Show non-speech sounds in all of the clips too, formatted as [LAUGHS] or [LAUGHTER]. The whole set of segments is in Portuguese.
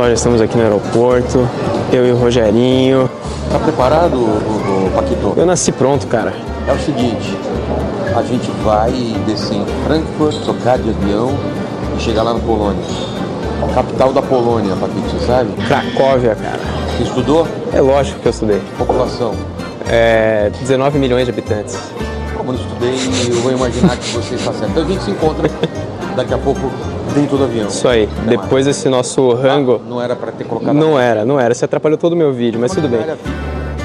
Só, já estamos aqui no aeroporto. Eu e o Rogerinho. Tá preparado, o, o Paquito? Eu nasci pronto, cara. É o seguinte, a gente vai descer em Frankfurt, trocar de avião e chegar lá na Polônia. Capital da Polônia, Paquito, você sabe? Cracóvia, cara. Você estudou? É lógico que eu estudei. População. É 19 milhões de habitantes. Como eu estudei, eu vou imaginar que você está certo. Então a gente se encontra daqui a pouco dentro do avião. Isso aí. Depois desse nosso rango. mais. Não era para ter colocado Não era, não era. Você atrapalhou todo o meu vídeo, mas tudo bem.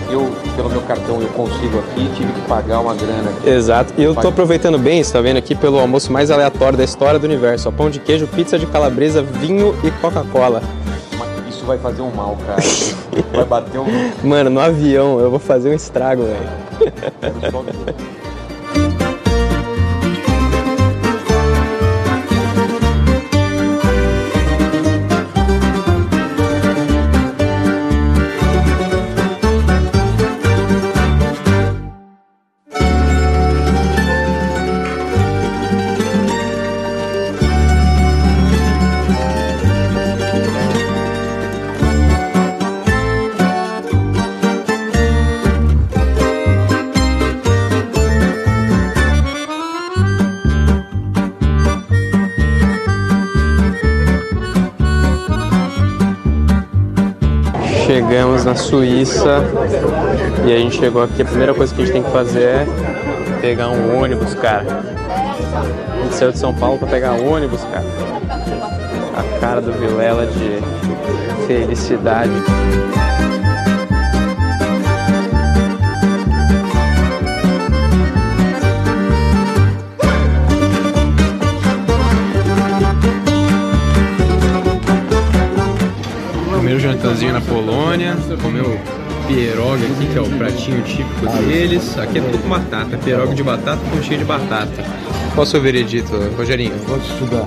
Eu, pelo meu cartão, eu consigo aqui, tive que pagar uma grana aqui. Exato. E eu tô aproveitando bem, você tá vendo aqui, pelo almoço mais aleatório da história do universo. Ó, pão de queijo, pizza de calabresa, vinho e Coca-Cola. Isso vai fazer um mal, cara. Vai bater um. [LAUGHS] Mano, no avião eu vou fazer um estrago, velho. Na Suíça e a gente chegou aqui. A primeira coisa que a gente tem que fazer é pegar um ônibus, cara. A gente saiu de São Paulo pra pegar um ônibus, cara. A cara do Vilela de felicidade. Jantarzinho na Polônia, comeu pierogi aqui, que é o pratinho típico deles. Aqui é tudo com batata, pierogi de batata com cheio de batata. Qual o seu veredito, Rogerinho? Vou estudar.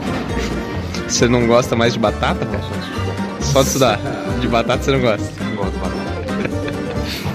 Você não gosta mais de batata, cara? Só de estudar. De batata você não gosta. Não gosto de batata.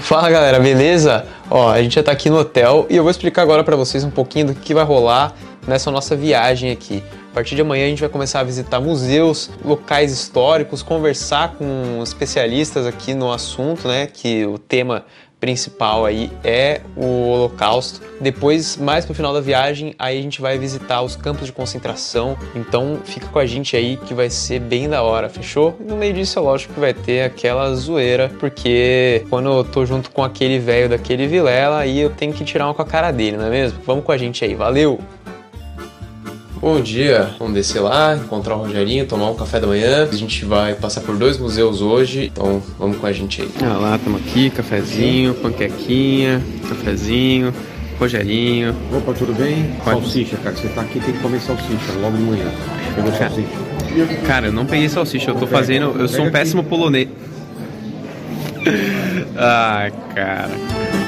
[LAUGHS] Fala galera, beleza? Ó, a gente já tá aqui no hotel e eu vou explicar agora pra vocês um pouquinho do que vai rolar nessa nossa viagem aqui. A partir de amanhã a gente vai começar a visitar museus, locais históricos, conversar com especialistas aqui no assunto, né? Que o tema principal aí é o Holocausto. Depois, mais pro final da viagem, aí a gente vai visitar os campos de concentração. Então fica com a gente aí que vai ser bem da hora, fechou? E no meio disso é lógico que vai ter aquela zoeira, porque quando eu tô junto com aquele velho daquele Vilela, aí eu tenho que tirar uma com a cara dele, não é mesmo? Vamos com a gente aí, valeu! Bom dia, vamos descer lá, encontrar o Rogerinho, tomar um café da manhã. A gente vai passar por dois museus hoje, então vamos com a gente aí. Ah lá, estamos aqui, cafezinho, panquequinha, cafezinho, Rogerinho. Opa, tudo bem? Pode. Salsicha, cara. Você tá aqui tem que comer salsicha logo de manhã. Pegou Cara. salsicha? Cara, eu não peguei salsicha, eu tô fazendo. Eu sou um péssimo polonês. [LAUGHS] ah, cara.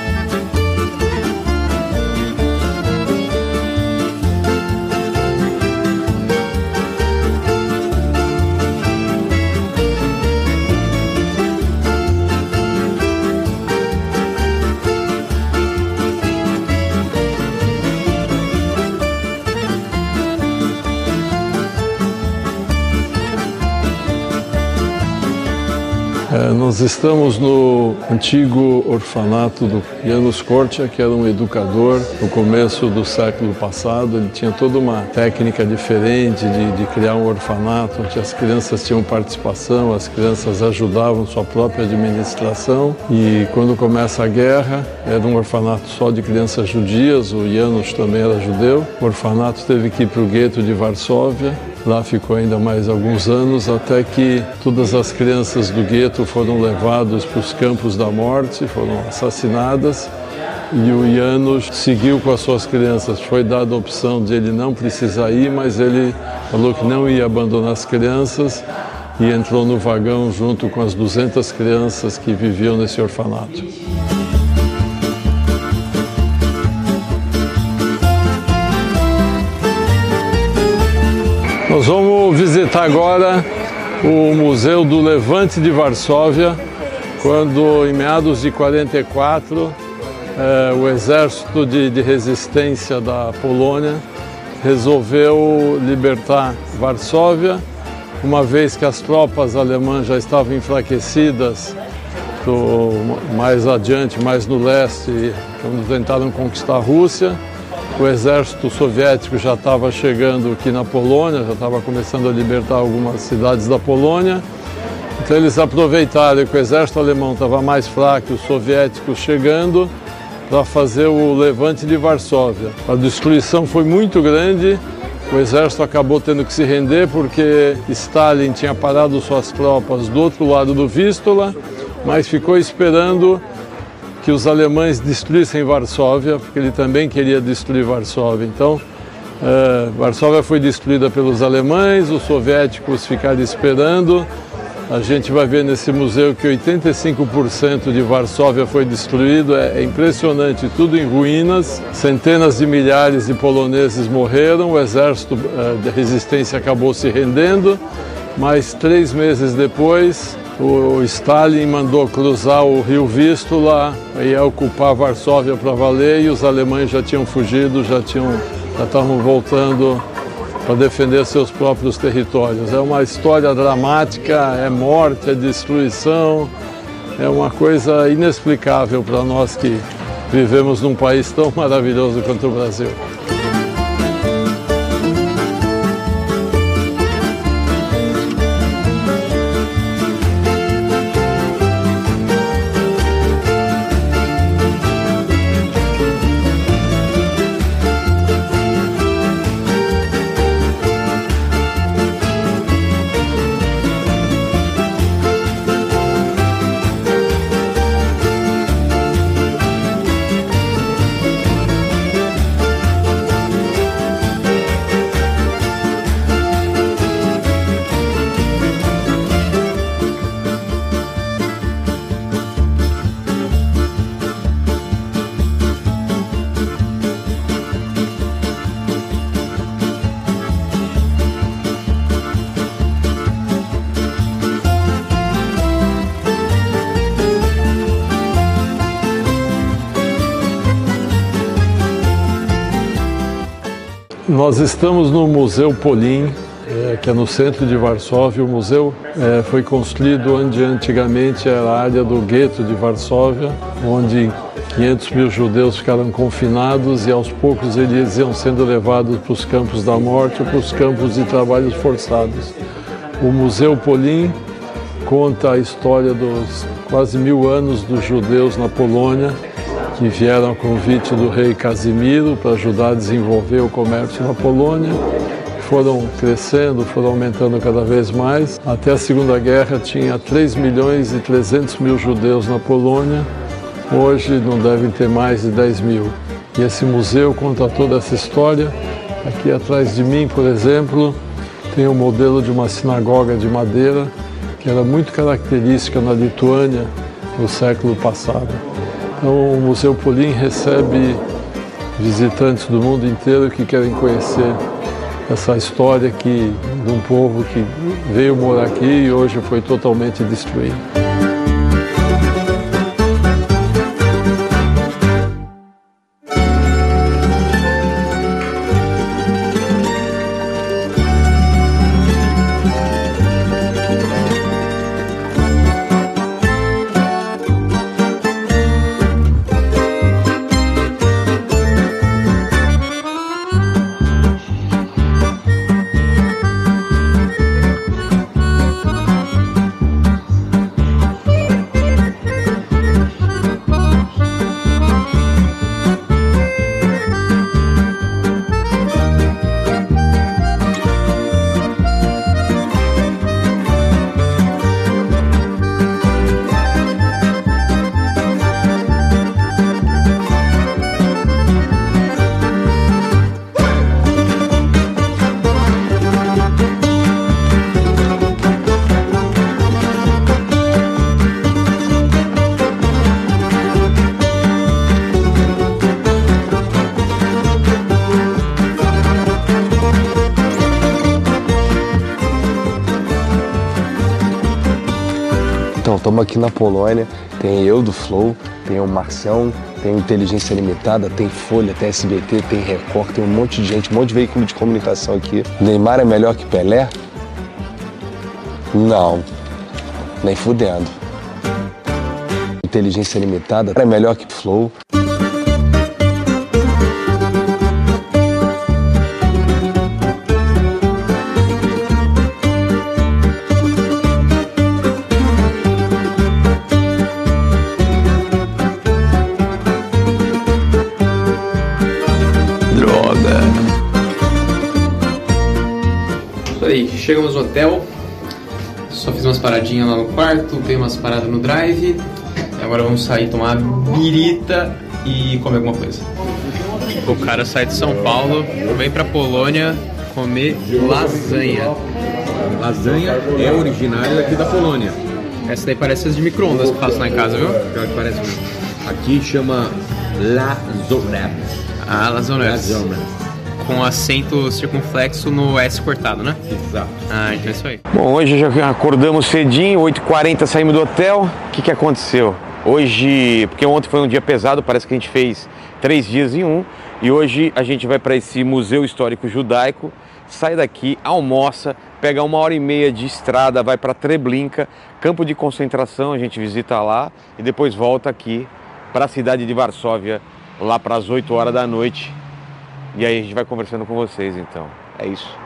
É, nós estamos no antigo orfanato do Janusz Korcia, que era um educador no começo do século passado. Ele tinha toda uma técnica diferente de, de criar um orfanato, onde as crianças tinham participação, as crianças ajudavam sua própria administração. E quando começa a guerra, era um orfanato só de crianças judias, o Janusz também era judeu. O orfanato teve que ir para o gueto de Varsóvia, Lá ficou ainda mais alguns anos, até que todas as crianças do gueto foram levadas para os campos da morte, foram assassinadas. E o Janusz seguiu com as suas crianças. Foi dada a opção de ele não precisar ir, mas ele falou que não ia abandonar as crianças e entrou no vagão junto com as 200 crianças que viviam nesse orfanato. Nós vamos visitar agora o Museu do Levante de Varsóvia, quando em meados de 44 eh, o exército de, de resistência da Polônia resolveu libertar Varsóvia uma vez que as tropas alemãs já estavam enfraquecidas, mais adiante, mais no leste, quando tentaram conquistar a Rússia, o exército soviético já estava chegando aqui na Polônia, já estava começando a libertar algumas cidades da Polônia. Então eles aproveitaram que o exército alemão estava mais fraco, os soviéticos chegando, para fazer o levante de Varsóvia. A destruição foi muito grande, o exército acabou tendo que se render porque Stalin tinha parado suas tropas do outro lado do Vístula, mas ficou esperando que os alemães destruíssem Varsóvia, porque ele também queria destruir Varsóvia. Então, uh, Varsóvia foi destruída pelos alemães, os soviéticos ficaram esperando a gente vai ver nesse museu que 85% de Varsóvia foi destruído, é, é impressionante, tudo em ruínas. Centenas de milhares de poloneses morreram, o exército uh, de resistência acabou se rendendo, mas três meses depois o Stalin mandou cruzar o rio Vístula e ocupar Varsóvia para valer e os alemães já tinham fugido, já tinham já estavam voltando para defender seus próprios territórios. É uma história dramática, é morte, é destruição, é uma coisa inexplicável para nós que vivemos num país tão maravilhoso quanto o Brasil. Nós estamos no Museu Polin, é, que é no centro de Varsóvia. O museu é, foi construído onde antigamente era a área do gueto de Varsóvia, onde 500 mil judeus ficaram confinados e aos poucos eles iam sendo levados para os campos da morte ou para os campos de trabalhos forçados. O Museu Polin conta a história dos quase mil anos dos judeus na Polônia que vieram a convite do rei Casimiro para ajudar a desenvolver o comércio na Polônia. Foram crescendo, foram aumentando cada vez mais. Até a Segunda Guerra tinha 3 milhões e 300 mil judeus na Polônia. Hoje não devem ter mais de 10 mil. E esse museu conta toda essa história. Aqui atrás de mim, por exemplo, tem o um modelo de uma sinagoga de madeira que era muito característica na Lituânia no século passado. Então, o Museu Polim recebe visitantes do mundo inteiro que querem conhecer essa história que, de um povo que veio morar aqui e hoje foi totalmente destruído. Na Polônia, tem eu do Flow, tem o Marcião, tem Inteligência Limitada, tem Folha, tem SBT, tem Record, tem um monte de gente, um monte de veículo de comunicação aqui. Neymar é melhor que Pelé? Não, nem fudendo. Inteligência limitada é melhor que Flow. Paradinhas lá no quarto, dei umas paradas no drive. E agora vamos sair tomar birita e comer alguma coisa. O cara sai de São Paulo, vem pra Polônia comer lasanha. Lasanha é originária daqui da Polônia. Essa daí parece as de micro-ondas que faço lá em casa, viu? Pior que parece mesmo. Aqui chama Lazonep. Ah, lasanha. Com acento circunflexo no S cortado, né? Exato. Ah, então é isso aí. Bom, hoje já acordamos cedinho, 8h40 saímos do hotel. O que, que aconteceu? Hoje, porque ontem foi um dia pesado, parece que a gente fez três dias em um. E hoje a gente vai para esse Museu Histórico Judaico, sai daqui, almoça, pega uma hora e meia de estrada, vai para Treblinka, campo de concentração, a gente visita lá e depois volta aqui para a cidade de Varsóvia, lá para as 8 horas da noite. E aí a gente vai conversando com vocês então. É isso.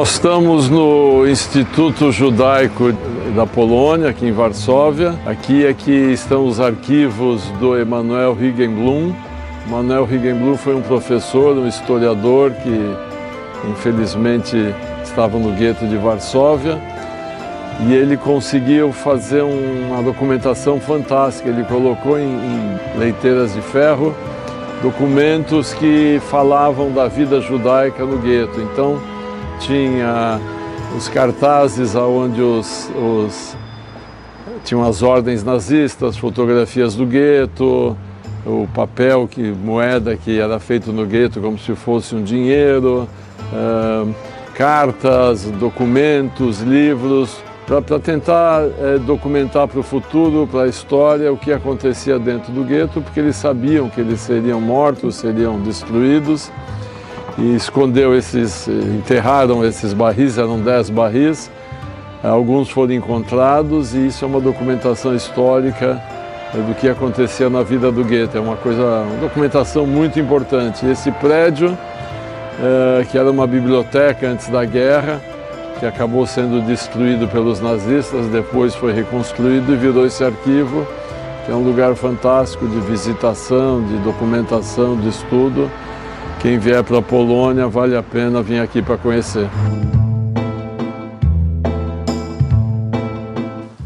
Nós estamos no Instituto Judaico da Polônia, aqui em Varsóvia. Aqui é que estão os arquivos do Emanuel Higgenblum. Emanuel Higgenblum foi um professor, um historiador que infelizmente estava no gueto de Varsóvia e ele conseguiu fazer uma documentação fantástica. Ele colocou em, em leiteiras de ferro documentos que falavam da vida judaica no gueto. Então, tinha os cartazes onde os, os tinham as ordens nazistas, fotografias do gueto, o papel que moeda que era feito no gueto como se fosse um dinheiro, ah, cartas, documentos, livros para tentar eh, documentar para o futuro, para a história, o que acontecia dentro do gueto, porque eles sabiam que eles seriam mortos, seriam destruídos e escondeu esses, enterraram esses barris, eram dez barris, alguns foram encontrados e isso é uma documentação histórica do que acontecia na vida do gueto, é uma coisa, uma documentação muito importante. Esse prédio, eh, que era uma biblioteca antes da guerra, que acabou sendo destruído pelos nazistas, depois foi reconstruído e virou esse arquivo, que é um lugar fantástico de visitação, de documentação, de estudo. Quem vier para a Polônia, vale a pena vir aqui para conhecer.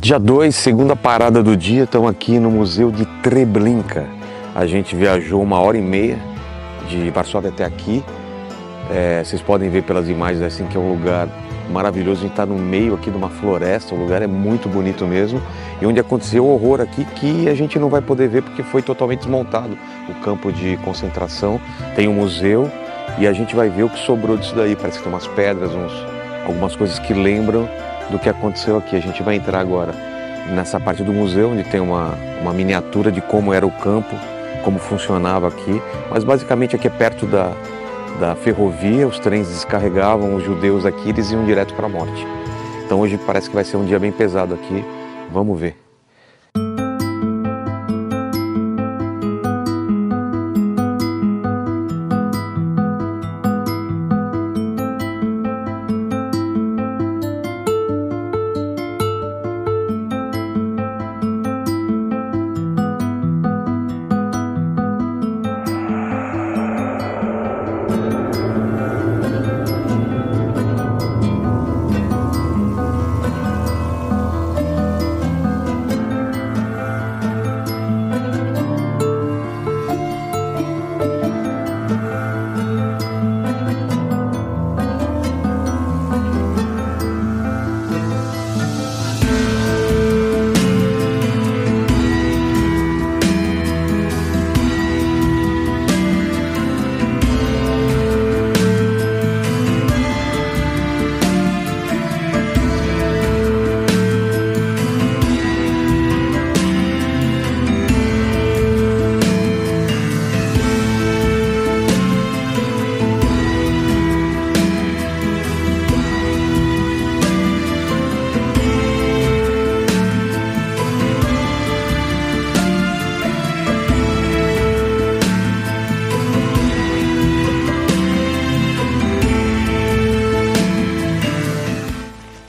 Dia 2, segunda parada do dia, estamos aqui no Museu de Treblinka. A gente viajou uma hora e meia de Varsóvia até aqui. É, vocês podem ver pelas imagens assim que é um lugar maravilhoso. A gente está no meio aqui de uma floresta, o lugar é muito bonito mesmo. E onde aconteceu o horror aqui que a gente não vai poder ver porque foi totalmente desmontado o campo de concentração. Tem um museu e a gente vai ver o que sobrou disso daí. Parece que tem umas pedras, uns, algumas coisas que lembram do que aconteceu aqui. A gente vai entrar agora nessa parte do museu onde tem uma, uma miniatura de como era o campo, como funcionava aqui. Mas basicamente aqui é perto da, da ferrovia, os trens descarregavam os judeus aqui, eles iam direto para a morte. Então hoje parece que vai ser um dia bem pesado aqui. Vamos ver.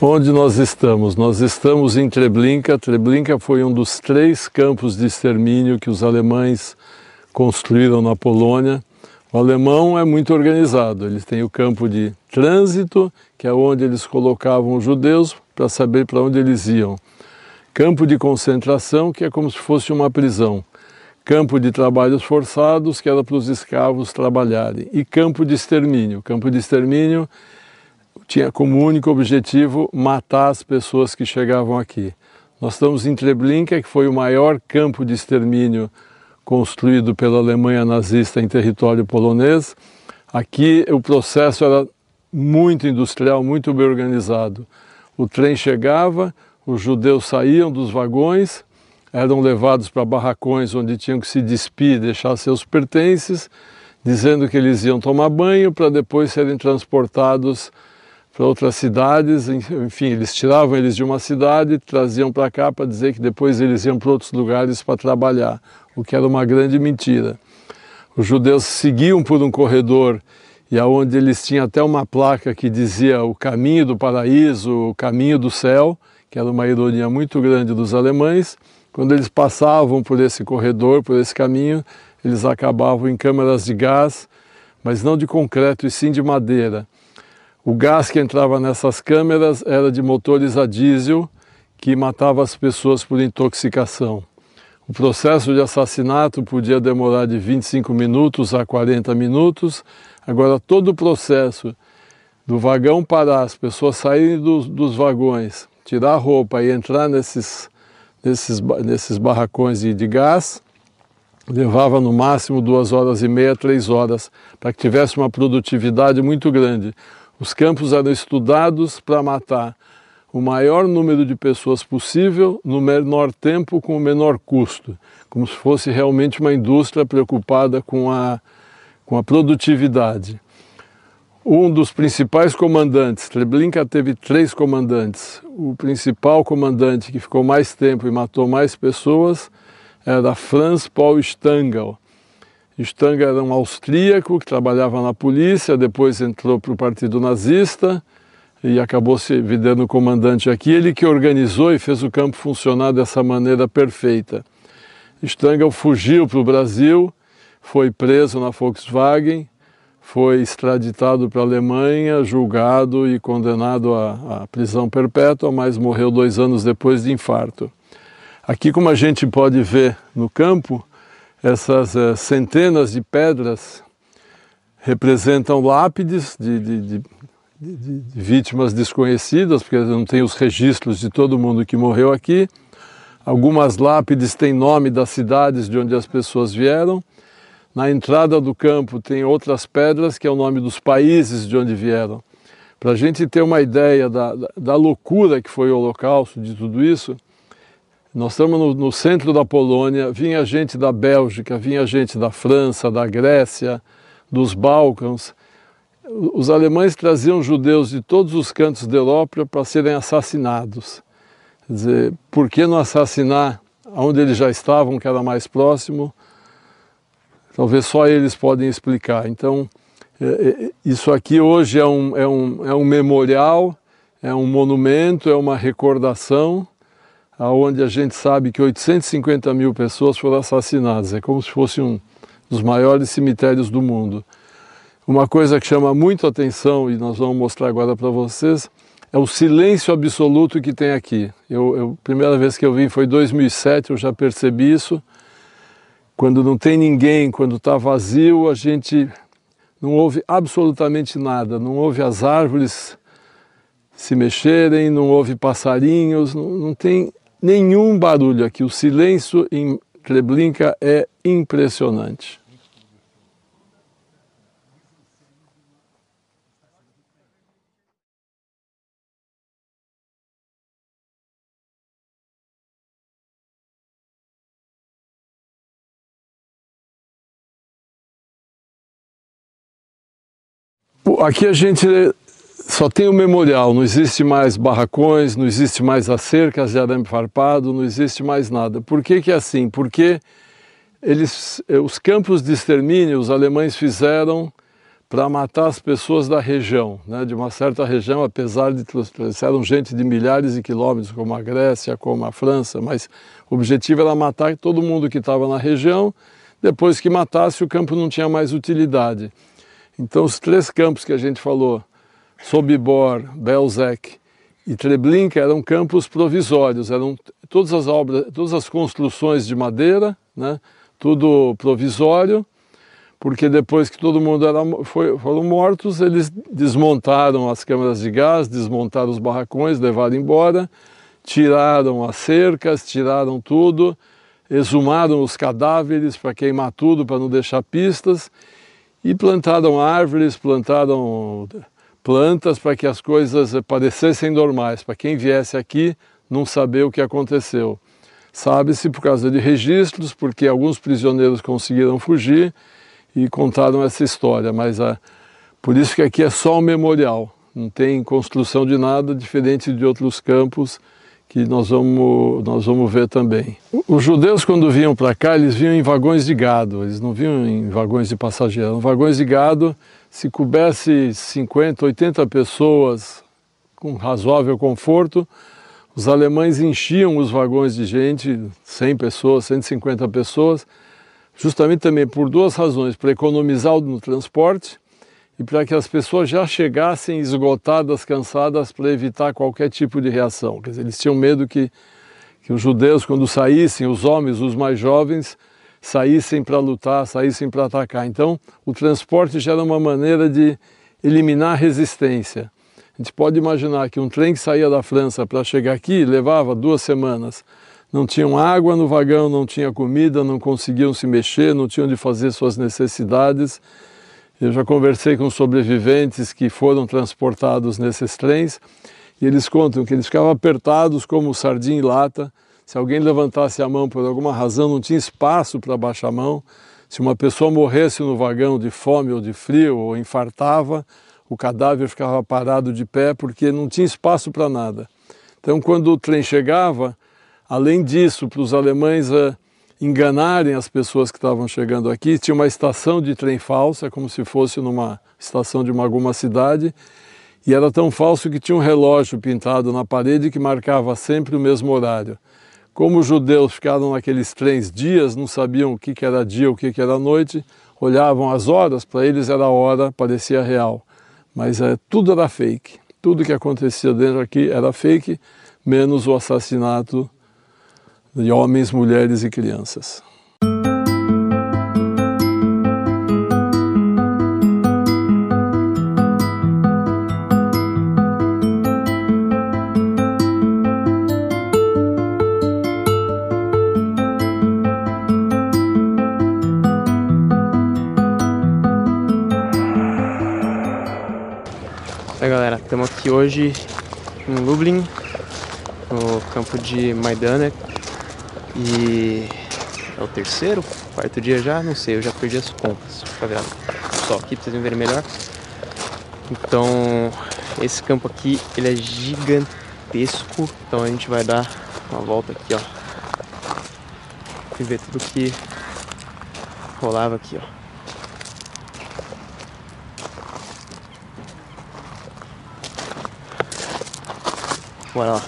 Aonde nós estamos? Nós estamos em Treblinka. Treblinka foi um dos três campos de extermínio que os alemães construíram na Polônia. O alemão é muito organizado. Eles têm o campo de trânsito, que é onde eles colocavam os judeus para saber para onde eles iam. Campo de concentração, que é como se fosse uma prisão. Campo de trabalhos forçados, que era para os escravos trabalharem. E campo de extermínio. Campo de extermínio tinha como único objetivo matar as pessoas que chegavam aqui. Nós estamos em Treblinka, que foi o maior campo de extermínio construído pela Alemanha nazista em território polonês. Aqui o processo era muito industrial, muito bem organizado. O trem chegava, os judeus saíam dos vagões, eram levados para barracões onde tinham que se despir, deixar seus pertences, dizendo que eles iam tomar banho para depois serem transportados para outras cidades, enfim, eles tiravam eles de uma cidade, traziam para cá para dizer que depois eles iam para outros lugares para trabalhar, o que era uma grande mentira. Os judeus seguiam por um corredor e aonde eles tinham até uma placa que dizia o caminho do paraíso, o caminho do céu, que era uma ironia muito grande dos alemães. Quando eles passavam por esse corredor, por esse caminho, eles acabavam em câmaras de gás, mas não de concreto e sim de madeira. O gás que entrava nessas câmeras era de motores a diesel que matava as pessoas por intoxicação. O processo de assassinato podia demorar de 25 minutos a 40 minutos. Agora, todo o processo do vagão parar, as pessoas saírem dos, dos vagões, tirar a roupa e entrar nesses, nesses, nesses barracões de, de gás, levava no máximo duas horas e meia, três horas, para que tivesse uma produtividade muito grande. Os campos eram estudados para matar o maior número de pessoas possível no menor tempo com o menor custo, como se fosse realmente uma indústria preocupada com a, com a produtividade. Um dos principais comandantes, Treblinka teve três comandantes. O principal comandante que ficou mais tempo e matou mais pessoas era Franz Paul Stangl. Stanga era um austríaco que trabalhava na polícia, depois entrou para o partido nazista e acabou se virando comandante aqui. Ele que organizou e fez o campo funcionar dessa maneira perfeita. Stangl fugiu para o Brasil, foi preso na Volkswagen, foi extraditado para a Alemanha, julgado e condenado à, à prisão perpétua, mas morreu dois anos depois de infarto. Aqui, como a gente pode ver no campo, essas uh, centenas de pedras representam lápides de, de, de, de, vítimas desconhecidas, porque não tem os registros de todo mundo que morreu aqui. Algumas lápides têm nome das cidades de onde as pessoas vieram. Na entrada do campo tem outras pedras que é o nome dos países de onde vieram. Para a gente ter uma ideia da, da loucura que foi o Holocausto, de tudo isso, nós estamos no, no, centro da Polônia, vinha gente da Bélgica, vinha gente da França, da Grécia, dos Balcãs. Os alemães traziam judeus de todos os cantos da Europa para serem assassinados. Quer dizer, por que não assassinar onde eles já estavam, que era mais próximo? Talvez só eles podem explicar. Então, é, é, isso aqui hoje é um, é, um, é um memorial, é um monumento, é uma recordação onde a gente sabe que 850 mil pessoas foram assassinadas. É como se fosse um dos maiores cemitérios do mundo. Uma coisa que chama muito atenção, e nós vamos mostrar agora para vocês, é o silêncio absoluto que tem aqui. Eu, eu, primeira vez que eu vim foi em 2007, eu já percebi isso. Quando não tem ninguém, quando está vazio, a gente não ouve absolutamente nada, não ouve as árvores se mexerem, não ouve passarinhos, não, não tem nenhum barulho aqui. O silêncio em Treblinka é impressionante. Aqui a gente só tem o memorial, não existe mais barracões, não existe mais as cercas de arame farpado, não existe mais nada. Por que, que é assim? Porque eles, eh, os campos de extermínio os alemães fizeram para matar as pessoas da região, né, de uma certa região, apesar de eram gente de milhares de quilômetros, como a Grécia, como a França, mas o objetivo era matar todo mundo que estava na região. Depois que matasse, o campo não tinha mais utilidade. Então, os três campos que a gente falou, Sobibor, Belzec e Treblinka, eram campos provisórios, eram todas as obras, todas as construções de madeira, né, tudo provisório porque depois que todo mundo era, foi, foram mortos, eles desmontaram as câmaras de gás, desmontaram os barracões, levaram embora, tiraram as cercas, tiraram tudo, exumaram os cadáveres para queimar tudo, para não deixar pistas, e plantaram árvores, plantaram plantas para que as coisas parecessem normais, para quem viesse aqui não saber o que aconteceu. Sabe-se por causa de registros, porque alguns prisioneiros conseguiram fugir, e contaram essa história, mas a, por isso que aqui é só um memorial, não tem construção de nada diferente de outros campos que nós vamos, nós vamos ver também. Os judeus, quando vinham para cá, eles vinham em vagões de gado, eles não vinham em vagões de passageiros. Vagões de gado, se coubesse 50, 80 pessoas com razoável conforto, os alemães enchiam os vagões de gente, 100 pessoas, 150 pessoas, justamente também por duas razões, para economizar no transporte e para que as pessoas já chegassem esgotadas, cansadas, para evitar qualquer tipo de reação. Quer dizer, eles tinham medo que, que os judeus, quando saíssem, os homens, os mais jovens, saíssem para lutar, saíssem para atacar. Então, o transporte já era uma maneira de eliminar a resistência. A gente pode imaginar que um trem que saía da França para chegar aqui levava duas semanas não tinham água no vagão, não tinha comida, não conseguiam se mexer, não tinham de fazer suas necessidades. Eu já conversei com sobreviventes que foram transportados nesses trens e eles contam que eles ficavam apertados como sardinha em lata. Se alguém levantasse a mão por alguma razão, não tinha espaço para baixar a mão. Se uma pessoa morresse no vagão de fome ou de frio ou infartava, o cadáver ficava parado de pé porque não tinha espaço para nada. Então, quando o trem chegava, Além disso, para os alemães uh, enganarem as pessoas que estavam chegando aqui, tinha uma estação de trem falsa, como se fosse numa estação de uma, alguma cidade, e era tão falso que tinha um relógio pintado na parede que marcava sempre o mesmo horário. Como os judeus ficaram naqueles trens dias, não sabiam o que, era dia, o que, que era noite, olhavam as horas, para eles era hora, parecia real. Mas é, tudo era fake. Tudo que acontecia dentro aqui era fake, menos o assassinato de homens, mulheres e crianças. Oi galera, estamos aqui hoje em Lublin, no campo de Majdanek, e é o terceiro, quarto dia já, não sei, eu já perdi as contas. Eu ver só aqui pra vocês verem melhor. Então, esse campo aqui, ele é gigantesco. Então a gente vai dar uma volta aqui, ó. E ver tudo que rolava aqui, ó. Voilà.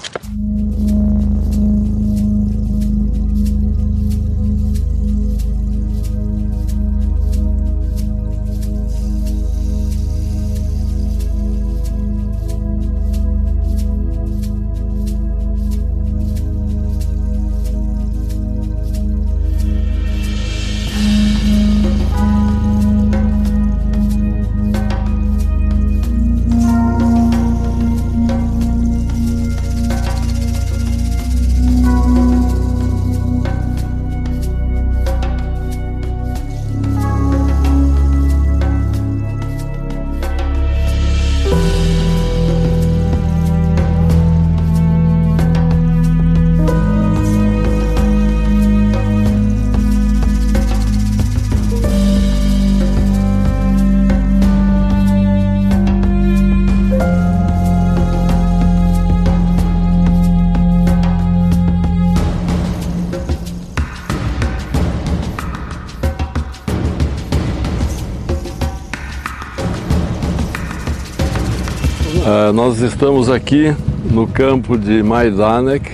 Nós estamos aqui no campo de Majdanek,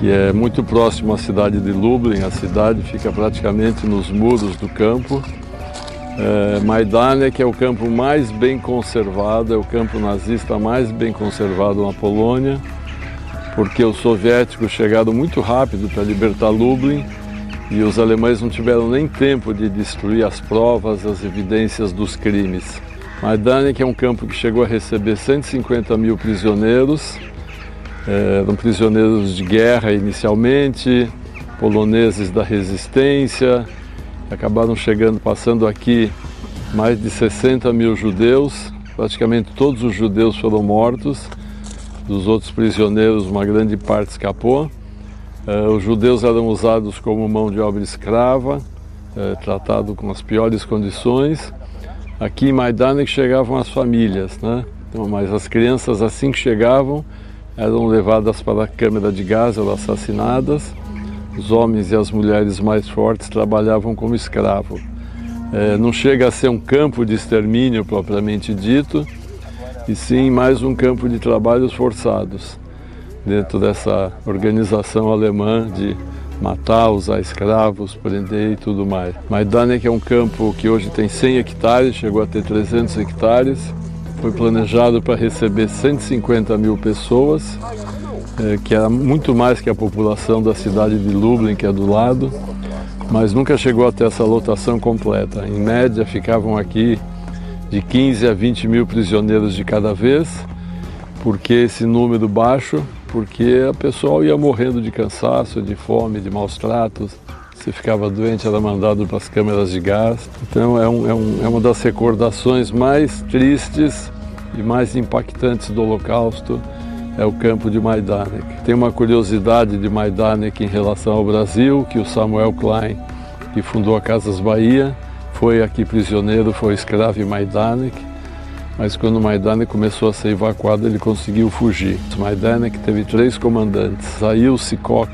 que é muito próximo à cidade de Lublin. A cidade fica praticamente nos muros do campo. É, Majdanek é o campo mais bem conservado, é o campo nazista mais bem conservado na Polônia, porque os soviéticos chegaram muito rápido para libertar Lublin e os alemães não tiveram nem tempo de destruir as provas, as evidências dos crimes. Majdanek é um campo que chegou a receber 150 mil prisioneiros, é, eram prisioneiros de guerra inicialmente, poloneses da resistência, acabaram chegando, passando aqui mais de 60 mil judeus, praticamente todos os judeus foram mortos, dos outros prisioneiros uma grande parte escapou. É, os judeus eram usados como mão de obra escrava, é, tratado com as piores condições. Aqui em Majdanek chegavam as famílias, né? Então, mas as crianças assim que chegavam eram levadas para a câmara de gás, eram assassinadas. Os homens e as mulheres mais fortes trabalhavam como escravo. É, não chega a ser um campo de extermínio propriamente dito, e sim mais um campo de trabalhos forçados dentro dessa organização alemã de matar, usar escravos, prender e tudo mais. Majdanek é um campo que hoje tem 100 hectares, chegou a ter 300 hectares, foi planejado para receber 150 mil pessoas, é, que era muito mais que a população da cidade de Lublin, que é do lado, mas nunca chegou a ter essa lotação completa. Em média, ficavam aqui de 15 a 20 mil prisioneiros de cada vez, porque esse número baixo porque a pessoa ia morrendo de cansaço, de fome, de maus tratos. Se ficava doente, era mandado para as câmeras de gás. Então é, um, é, um, é uma das recordações mais tristes e mais impactantes do Holocausto é o campo de Majdanek. Tem uma curiosidade de Majdanek em relação ao Brasil, que o Samuel Klein, que fundou a Casas Bahia, foi aqui prisioneiro, foi escravo em Majdanek mas quando Majdanek começou a ser evacuado, ele conseguiu fugir. Majdanek teve três comandantes. A Ilse Koch,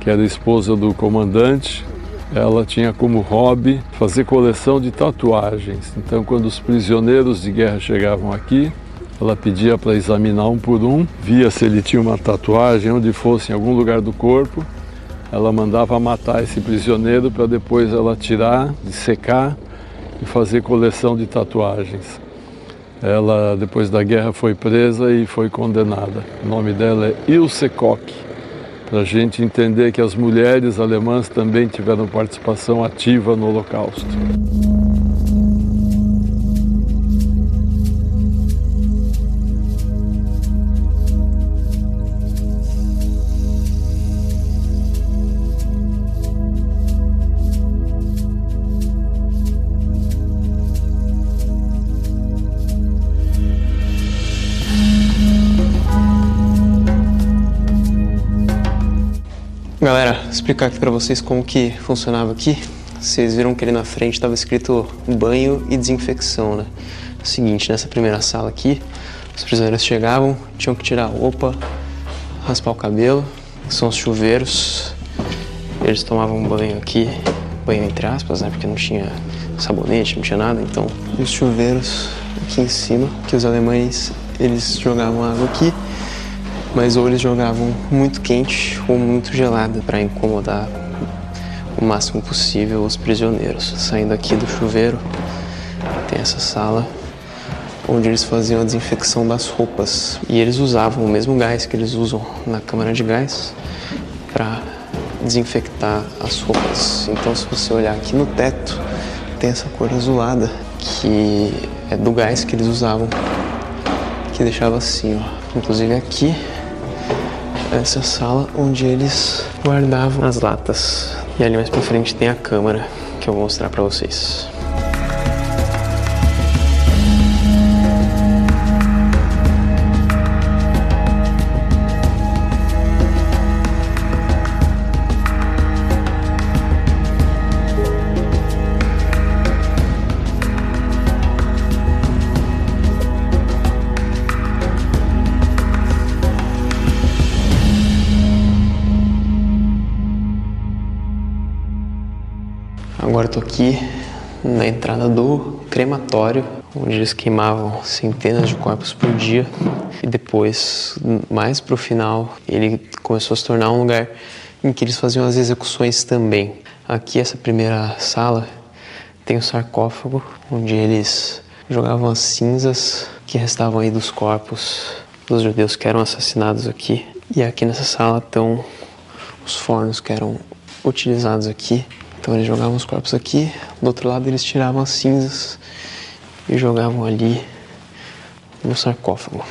que era esposa do comandante, ela tinha como hobby fazer coleção de tatuagens. Então, quando os prisioneiros de guerra chegavam aqui, ela pedia para examinar um por um, via se ele tinha uma tatuagem onde fosse em algum lugar do corpo. Ela mandava matar esse prisioneiro para depois ela tirar, secar e fazer coleção de tatuagens. Ela, depois da guerra, foi presa e foi condenada. O nome dela é Ilse Koch, para a gente entender que as mulheres alemãs também tiveram participação ativa no Holocausto. Galera, explicar aqui para vocês como que funcionava aqui. Vocês viram que ali na frente estava escrito banho e desinfecção, né? É o seguinte, nessa primeira sala aqui, os prisioneiros chegavam, tinham que tirar a roupa, raspar o cabelo, são os chuveiros. Eles tomavam banho aqui, banho entre aspas, né? Porque não tinha sabonete, não tinha nada. Então, os chuveiros aqui em cima, que os alemães eles jogavam água aqui mas ou eles jogavam muito quente ou muito gelada para incomodar o máximo possível os prisioneiros. Saindo aqui do chuveiro, tem essa sala onde eles faziam a desinfecção das roupas e eles usavam o mesmo gás que eles usam na câmara de gás para desinfectar as roupas. Então, se você olhar aqui no teto, tem essa cor azulada que é do gás que eles usavam, que deixava assim, ó. Inclusive aqui essa sala onde eles guardavam as latas. E ali mais pra frente tem a câmara que eu vou mostrar para vocês. Estou aqui na entrada do crematório, onde eles queimavam centenas de corpos por dia. E depois, mais para o final, ele começou a se tornar um lugar em que eles faziam as execuções também. Aqui, essa primeira sala, tem o sarcófago, onde eles jogavam as cinzas que restavam aí dos corpos dos judeus que eram assassinados aqui. E aqui nessa sala estão os fornos que eram utilizados aqui. Então eles jogavam os corpos aqui, do outro lado eles tiravam as cinzas e jogavam ali no sarcófago.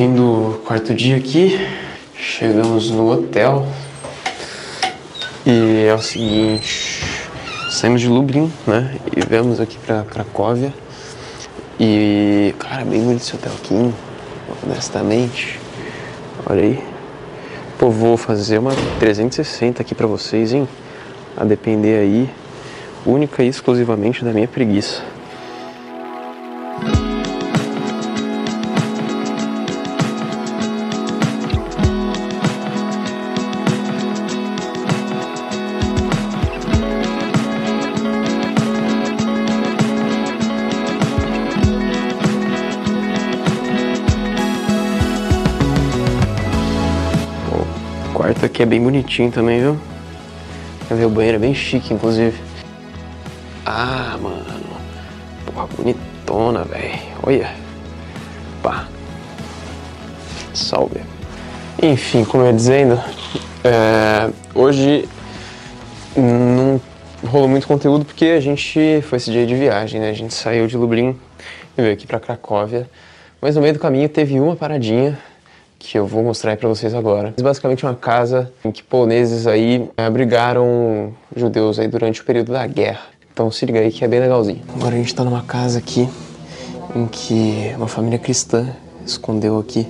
Fim do quarto dia aqui, chegamos no hotel. E é o seguinte, saímos de Lublin, né, e viemos aqui pra Cracóvia e, cara, bem bonito esse hotel aqui, honestamente, olha aí, pô, vou fazer uma 360 aqui pra vocês, hein, a depender aí, única e exclusivamente da minha preguiça. Aqui é bem bonitinho também, viu? Quer ver? O banheiro é bem chique, inclusive. Ah, mano. Porra, bonitona, velho. Olha. Pá. Salve. Enfim, como eu ia dizendo, é, hoje não rolou muito conteúdo porque a gente foi esse dia de viagem, né? A gente saiu de Lublin e veio aqui pra Cracóvia. Mas no meio do caminho teve uma paradinha que eu vou mostrar pra vocês agora. É basicamente uma casa em que poloneses aí abrigaram judeus aí durante o período da guerra. Então se liga aí que é bem legalzinho. Agora a gente tá numa casa aqui em que uma família cristã escondeu aqui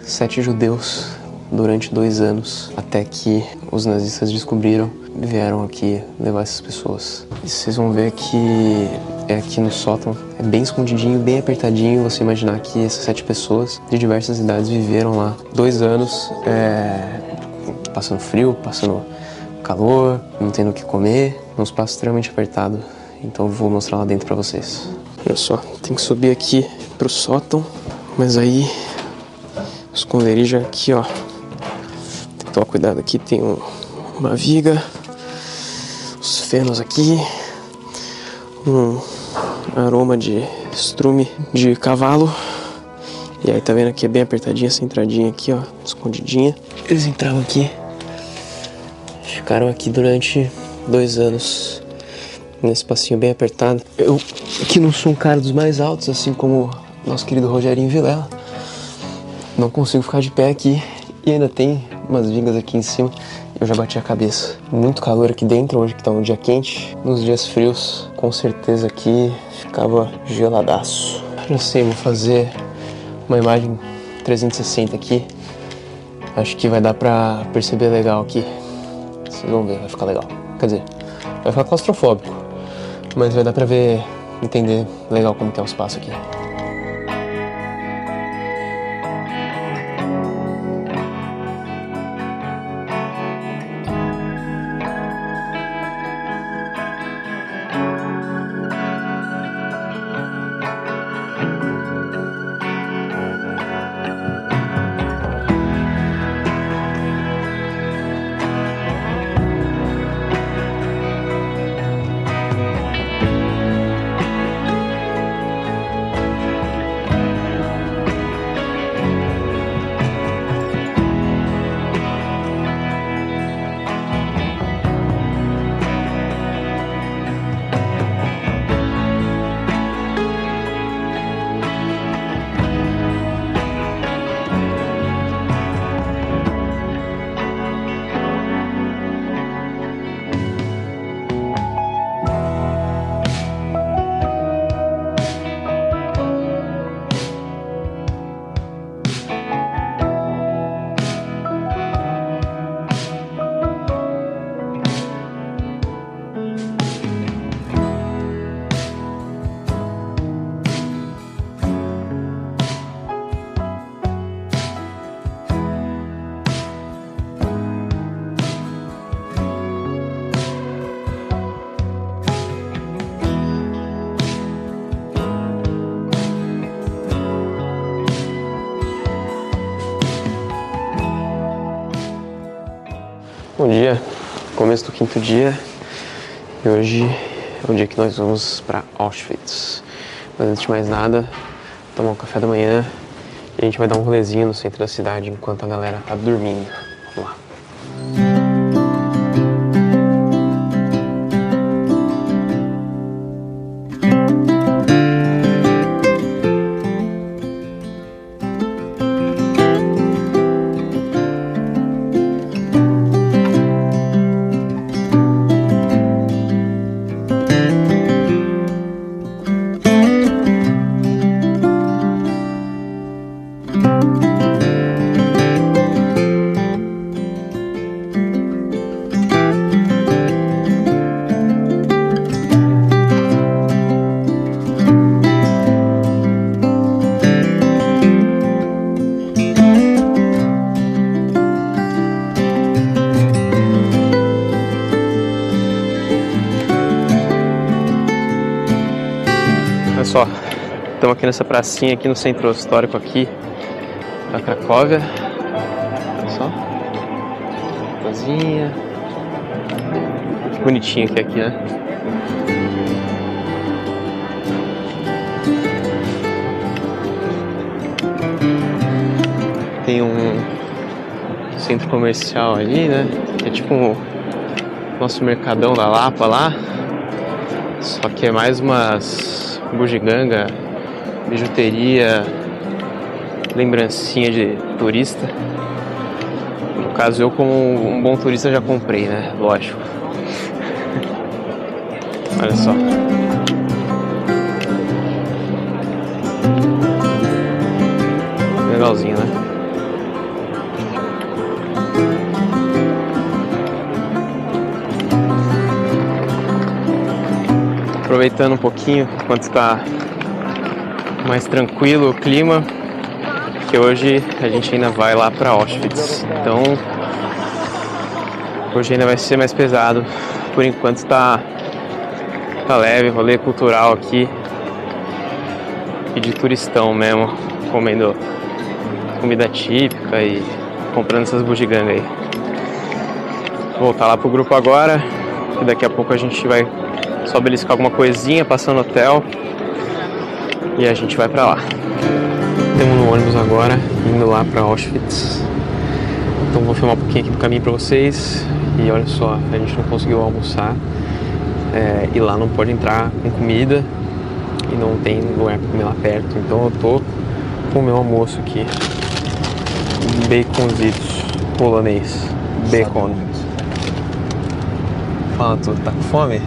sete judeus durante dois anos, até que os nazistas descobriram vieram aqui levar essas pessoas. E vocês vão ver que é aqui no sótão, é bem escondidinho, bem apertadinho. Você imaginar que essas sete pessoas de diversas idades viveram lá dois anos, é, passando frio, passando calor, não tendo o que comer, num espaço extremamente apertado. Então vou mostrar lá dentro pra vocês. Olha só, tem que subir aqui pro sótão, mas aí esconderijo aqui, ó. Tem que tomar cuidado aqui, tem um, uma viga, os fenos aqui, um aroma de estrume de cavalo. E aí tá vendo aqui é bem apertadinha essa entradinha aqui, ó, escondidinha. Eles entravam aqui, ficaram aqui durante dois anos, nesse passinho bem apertado. Eu que não sou um cara dos mais altos, assim como nosso querido Rogerinho Vilela, não consigo ficar de pé aqui e ainda tem umas vigas aqui em cima. Eu já bati a cabeça. Muito calor aqui dentro, hoje que tá um dia quente. Nos dias frios, com certeza aqui ficava geladaço. Já sei, vou fazer uma imagem 360 aqui. Acho que vai dar pra perceber legal aqui. Vocês vão ver, vai ficar legal. Quer dizer, vai ficar claustrofóbico. Mas vai dar pra ver, entender legal como que é o espaço aqui. Quinto dia e hoje é o dia que nós vamos para Auschwitz. Mas antes de mais nada, tomar um café da manhã e a gente vai dar um rolezinho no centro da cidade enquanto a galera tá dormindo. Nessa pracinha aqui no centro histórico aqui da Cracóvia. Olha só. Cozinha. Que bonitinho que é aqui, né? Tem um centro comercial ali, né? É tipo o nosso mercadão da Lapa lá. Só que é mais umas bugiganga, bijuteria, lembrancinha de turista. No caso, eu como um bom turista já comprei, né? Lógico. [LAUGHS] Olha só. Legalzinho, né? aproveitando um pouquinho enquanto está mais tranquilo o clima, que hoje a gente ainda vai lá para Auschwitz. Então, hoje ainda vai ser mais pesado. Por enquanto está tá leve, rolê cultural aqui e de turistão mesmo, comendo comida típica e comprando essas bugigangas aí. Vou voltar lá pro grupo agora, e daqui a pouco a gente vai só beliscar alguma coisinha, passar no hotel e a gente vai pra lá. Estamos no ônibus agora, indo lá pra Auschwitz. Então vou filmar um pouquinho aqui do caminho pra vocês. E olha só, a gente não conseguiu almoçar. É, e lá não pode entrar com comida e não tem lugar pra comer lá perto. Então eu tô com o meu almoço aqui. Baconzitos polonês. Bacon. Fala tu, tá com fome?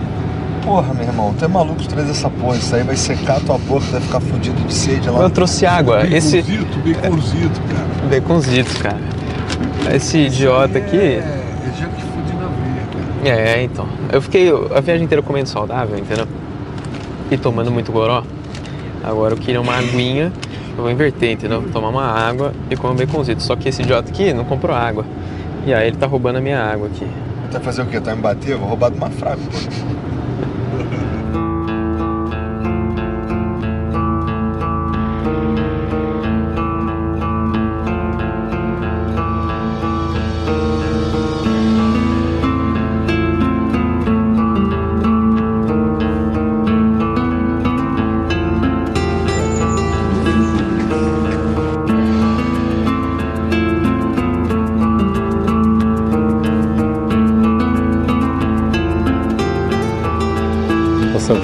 Porra, meu irmão, tu é maluco de trazer essa porra. Isso aí vai secar tua boca, vai ficar fudido de sede lá. Eu trouxe água. Esse Baconzito, baconzito, cara. baconzitos, cara. Esse idiota aqui. É, é já que fude na veia, cara. É, então. Eu fiquei a viagem inteira comendo saudável, entendeu? E tomando muito goró. Agora eu queria uma aguinha. Eu vou inverter, entendeu? Tomar uma água e comer um baconzito. Só que esse idiota aqui não comprou água. E aí ele tá roubando a minha água aqui. Vai fazer o quê? Vai me bater? Eu vou roubar de uma fraca.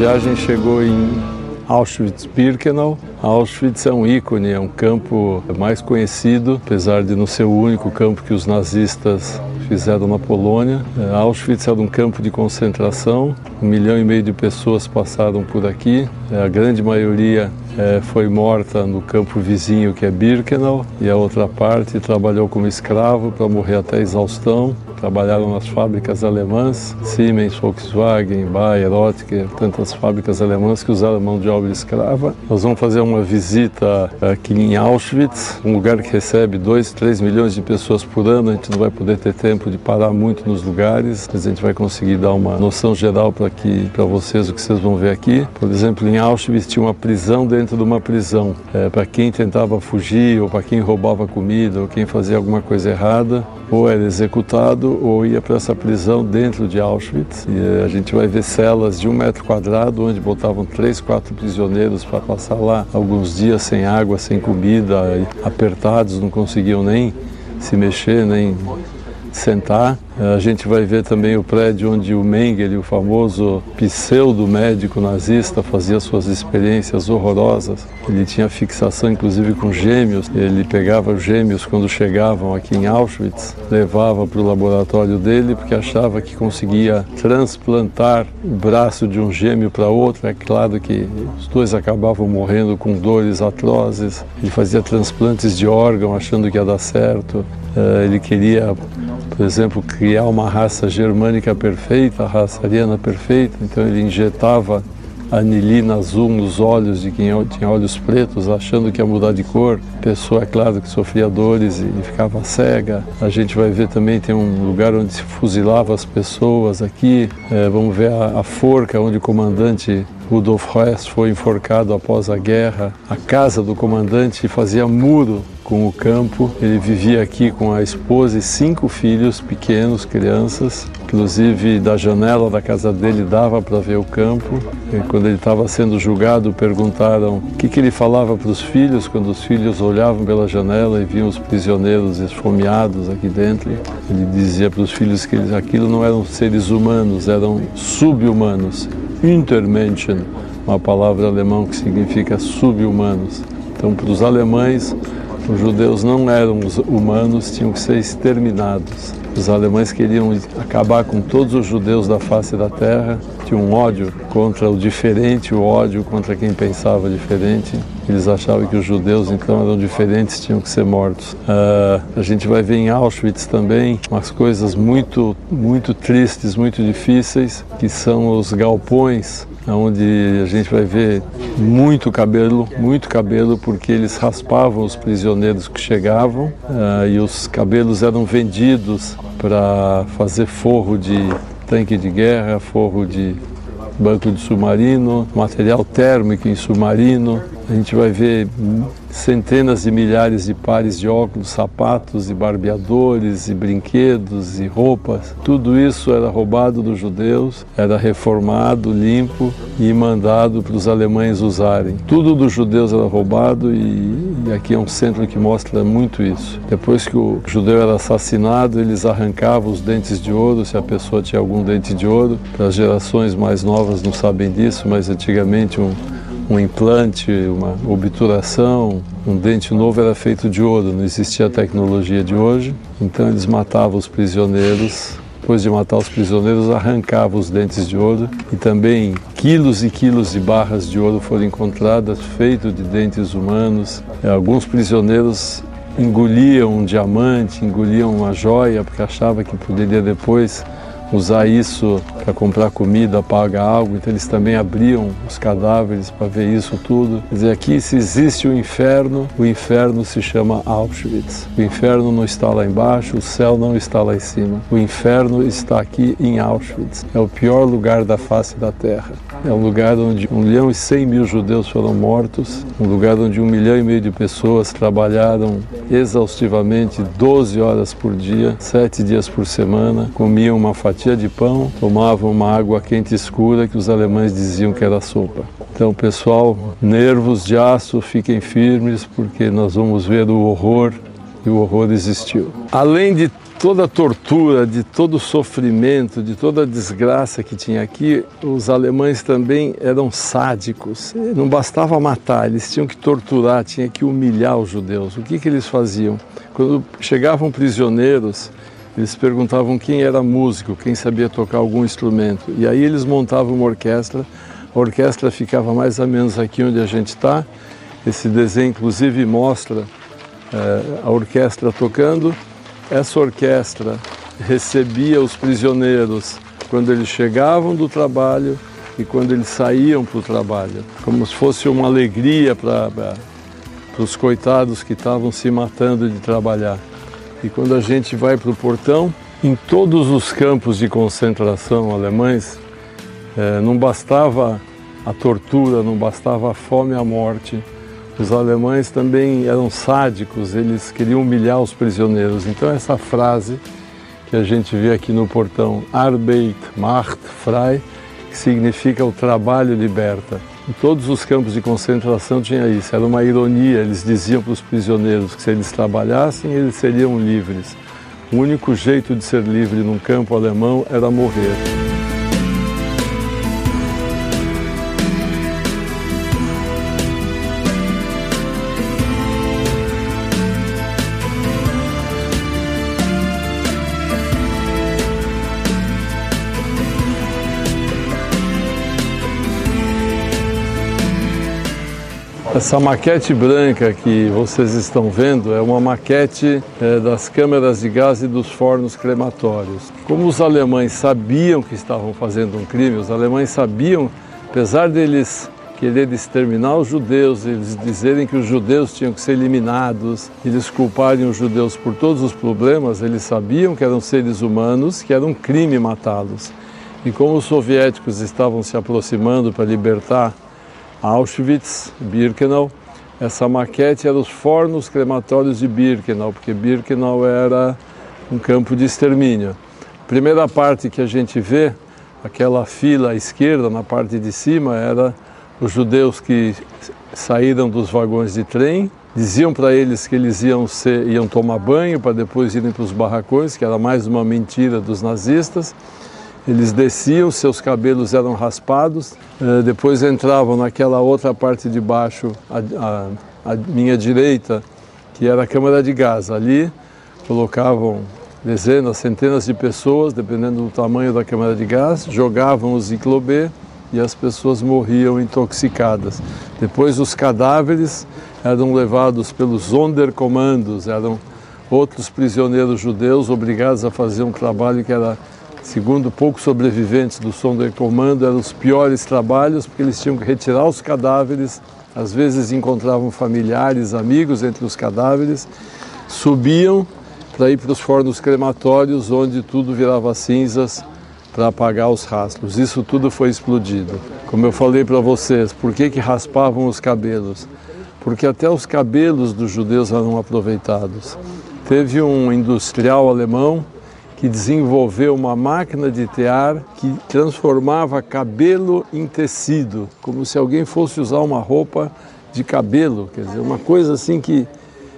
Viagem chegou em Auschwitz-Birkenau. Auschwitz é um ícone, é um campo mais conhecido, apesar de não ser o único campo que os nazistas fizeram na Polônia. É, Auschwitz era um campo de concentração, um milhão e meio de pessoas passaram por aqui, É, a grande maioria é, foi morta no campo vizinho que é Birkenau e a outra parte trabalhou como escravo para morrer até exaustão. Trabalharam nas fábricas alemãs, Siemens, Volkswagen, Bayer, Oetker, tantas fábricas alemãs que usaram mão de obra escrava. Nós vamos fazer uma visita aqui em Auschwitz, um lugar que recebe 2, 3 milhões de pessoas por ano. A gente não vai poder ter tempo de parar muito nos lugares, mas a gente vai conseguir dar uma noção geral para vocês o que vocês vão ver aqui. Por exemplo, em Auschwitz tinha uma prisão dentro de uma prisão. É, para quem tentava fugir, ou para quem roubava comida, ou quem fazia alguma coisa errada, ou era executado ou ia para essa prisão dentro de Auschwitz. E eh, a gente vai ver celas de um metro quadrado, onde botavam três, quatro prisioneiros para passar lá alguns dias sem água, sem comida, apertados, não conseguiam nem se mexer, nem sentar. A gente vai ver também o prédio onde o Mengele, o famoso pseudo-médico nazista, fazia suas experiências horrorosas. Ele tinha fixação, inclusive, com gêmeos. Ele pegava os gêmeos quando chegavam aqui em Auschwitz, levava para o laboratório dele, porque achava que conseguia transplantar o braço de um gêmeo para outro. É claro que os dois acabavam morrendo com dores atrozes. Ele fazia transplantes de órgão, achando que ia dar certo. Eh, ele queria, por exemplo, criar uma raça germânica perfeita, a raça ariana perfeita, então ele injetava anilina azul nos olhos de quem tinha olhos pretos, achando que ia mudar de cor. A pessoa, é claro, que sofria dores e ficava cega. A gente vai ver também, tem um lugar onde se fuzilava as pessoas aqui. É, vamos ver a, a forca onde o comandante Rudolf Hess foi enforcado após a guerra. A casa do comandante fazia muro com o campo. Ele vivia aqui com a esposa e cinco filhos pequenos, crianças. Inclusive, da janela da casa dele dava para ver o campo. E quando ele estava sendo julgado, perguntaram o que, que ele falava para os filhos quando os filhos olhavam pela janela e viam os prisioneiros esfomeados aqui dentro. Ele dizia para os filhos que eles, aquilo não eram seres humanos, eram sub-humanos. Intermenschen, uma palavra alemã que significa sub-humanos. Então, para os alemães, os judeus não eram humanos, tinham que ser exterminados. Os alemães queriam acabar com todos os judeus da face da terra, tinham um ódio contra o diferente, o ódio contra quem pensava diferente. Eles achavam que os judeus então eram diferentes, tinham que ser mortos. Uh, a gente vai ver em Auschwitz também umas coisas muito, muito tristes, muito difíceis, que são os galpões onde a gente vai ver muito cabelo, muito cabelo, porque eles raspavam os prisioneiros que chegavam uh, e os cabelos eram vendidos para fazer forro de tanque de guerra, forro de banco de submarino, material térmico em submarino. A gente vai ver centenas de milhares de pares de óculos, sapatos e barbeadores e brinquedos e roupas. Tudo isso era roubado dos judeus, era reformado, limpo e mandado para os alemães usarem. Tudo dos judeus era roubado e, e aqui é um centro que mostra muito isso. Depois que o judeu era assassinado, eles arrancavam os dentes de ouro, se a pessoa tinha algum dente de ouro. As gerações mais novas não sabem disso, mas antigamente um um implante, uma obturação, um dente novo era feito de ouro, não existia a tecnologia de hoje. Então eles matavam os prisioneiros. Depois de matar os prisioneiros, arrancavam os dentes de ouro e também quilos e quilos de barras de ouro foram encontradas, feito de dentes humanos. Alguns prisioneiros engoliam um diamante, engoliam uma joia, porque achavam que poderia depois usar isso para comprar comida, pagar algo, então eles também abriam os cadáveres para ver isso tudo. Quer dizer, aqui se existe o inferno, o inferno se chama Auschwitz. O inferno não está lá embaixo, o céu não está lá em cima. O inferno está aqui em Auschwitz. É o pior lugar da face da terra. É um lugar onde um milhão e cem mil judeus foram mortos, um lugar onde um milhão e meio de pessoas trabalharam exaustivamente 12 horas por dia, sete dias por semana, comiam uma fatia de pão, tomavam uma água quente escura que os alemães diziam que era sopa. Então, pessoal, nervos de aço, fiquem firmes, porque nós vamos ver o horror e o horror existiu. Além de toda a tortura, de todo o sofrimento, de toda a desgraça que tinha aqui, os alemães também eram sádicos. Não bastava matar, eles tinham que torturar, tinha que humilhar os judeus. O que, que eles faziam? Quando chegavam prisioneiros, eles perguntavam quem era músico, quem sabia tocar algum instrumento. E aí eles montavam uma orquestra. A orquestra ficava mais ou menos aqui onde a gente está. Esse desenho, inclusive, mostra é, a orquestra tocando essa orquestra recebia os prisioneiros quando eles chegavam do trabalho e quando eles saíam para o trabalho, como se fosse uma alegria para os coitados que estavam se matando de trabalhar. E quando a gente vai para o portão, em todos os campos de concentração alemães, é, não bastava a tortura, não bastava a fome e a morte, os alemães também eram sádicos, eles queriam humilhar os prisioneiros. Então essa frase que a gente vê aqui no portão Arbeit macht frei, que significa o trabalho liberta. Em todos os campos de concentração tinha isso, era uma ironia. Eles diziam para os prisioneiros que se eles trabalhassem, eles seriam livres. O único jeito de ser livre num campo alemão era morrer. Essa maquete branca que vocês estão vendo é uma maquete é, das câmeras de gás e dos fornos crematórios. Como os alemães sabiam que estavam fazendo um crime, os alemães sabiam, apesar deles querer exterminar os judeus, eles dizerem que os judeus tinham que ser eliminados, eles culparem os judeus por todos os problemas, eles sabiam que eram seres humanos, que era um crime matá-los. E como os soviéticos estavam se aproximando para libertar Auschwitz, Birkenau. Essa maquete era os fornos crematórios de Birkenau, porque Birkenau era um campo de extermínio. primeira parte que a gente vê, aquela fila à esquerda, na parte de cima, era os judeus que saíram dos vagões de trem, diziam para eles que eles iam, ser, iam tomar banho para depois irem para os barracões, que era mais uma mentira dos nazistas. Eles desciam, seus cabelos eram raspados, eh, depois entravam naquela outra parte de baixo, à, minha direita, que era a câmara de gás. Ali colocavam dezenas, centenas de pessoas, dependendo do tamanho da câmara de gás, jogavam o ziclobê e as pessoas morriam intoxicadas. Depois os cadáveres eram levados pelos Sonderkommandos, eram outros prisioneiros judeus obrigados a fazer um trabalho que era segundo poucos sobreviventes do som do comando, eram os piores trabalhos, porque eles tinham que retirar os cadáveres, às vezes encontravam familiares, amigos entre os cadáveres, subiam para ir para os fornos crematórios, onde tudo virava cinzas para apagar os rastros. Isso tudo foi explodido. Como eu falei para vocês, por que, que raspavam os cabelos? Porque até os cabelos dos judeus eram aproveitados. Teve um industrial alemão que desenvolveu uma máquina de tear que transformava cabelo em tecido, como se alguém fosse usar uma roupa de cabelo, quer dizer, uma coisa assim que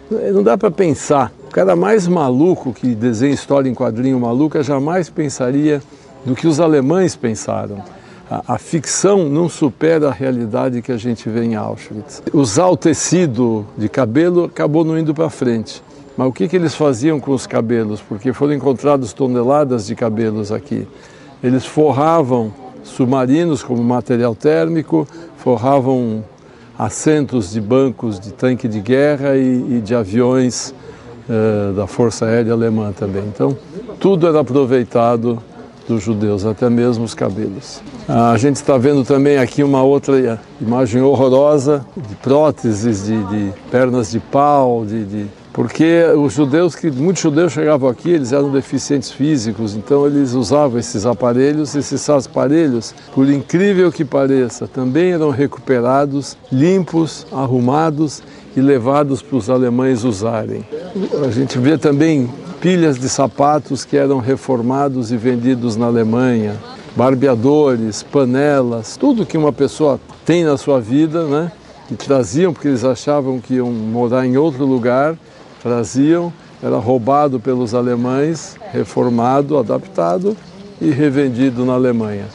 não dá para pensar. O cara mais maluco que desenha história em quadrinho maluca jamais pensaria do que os alemães pensaram. A, a, ficção não supera a realidade que a gente vê em Auschwitz. Usar o tecido de cabelo acabou não indo para frente. Mas o que, que eles faziam com os cabelos? Porque foram encontradas toneladas de cabelos aqui. Eles forravam submarinos como material térmico, forravam assentos de bancos de tanque de guerra e, e de aviões uh, da Força Aérea Alemã também. Então, tudo era aproveitado dos judeus, até mesmo os cabelos. a gente está vendo também aqui uma outra imagem horrorosa de próteses de, de pernas de pau, de, de porque os judeus, que muitos judeus chegavam aqui, eles eram deficientes físicos, então eles usavam esses aparelhos, esses aparelhos, por incrível que pareça, também eram recuperados, limpos, arrumados e levados para os alemães usarem. A gente vê também pilhas de sapatos que eram reformados e vendidos na Alemanha, barbeadores, panelas, tudo que uma pessoa tem na sua vida, né? E traziam porque eles achavam que iam morar em outro lugar traziam, era roubado pelos alemães, reformado, adaptado e revendido na Alemanha.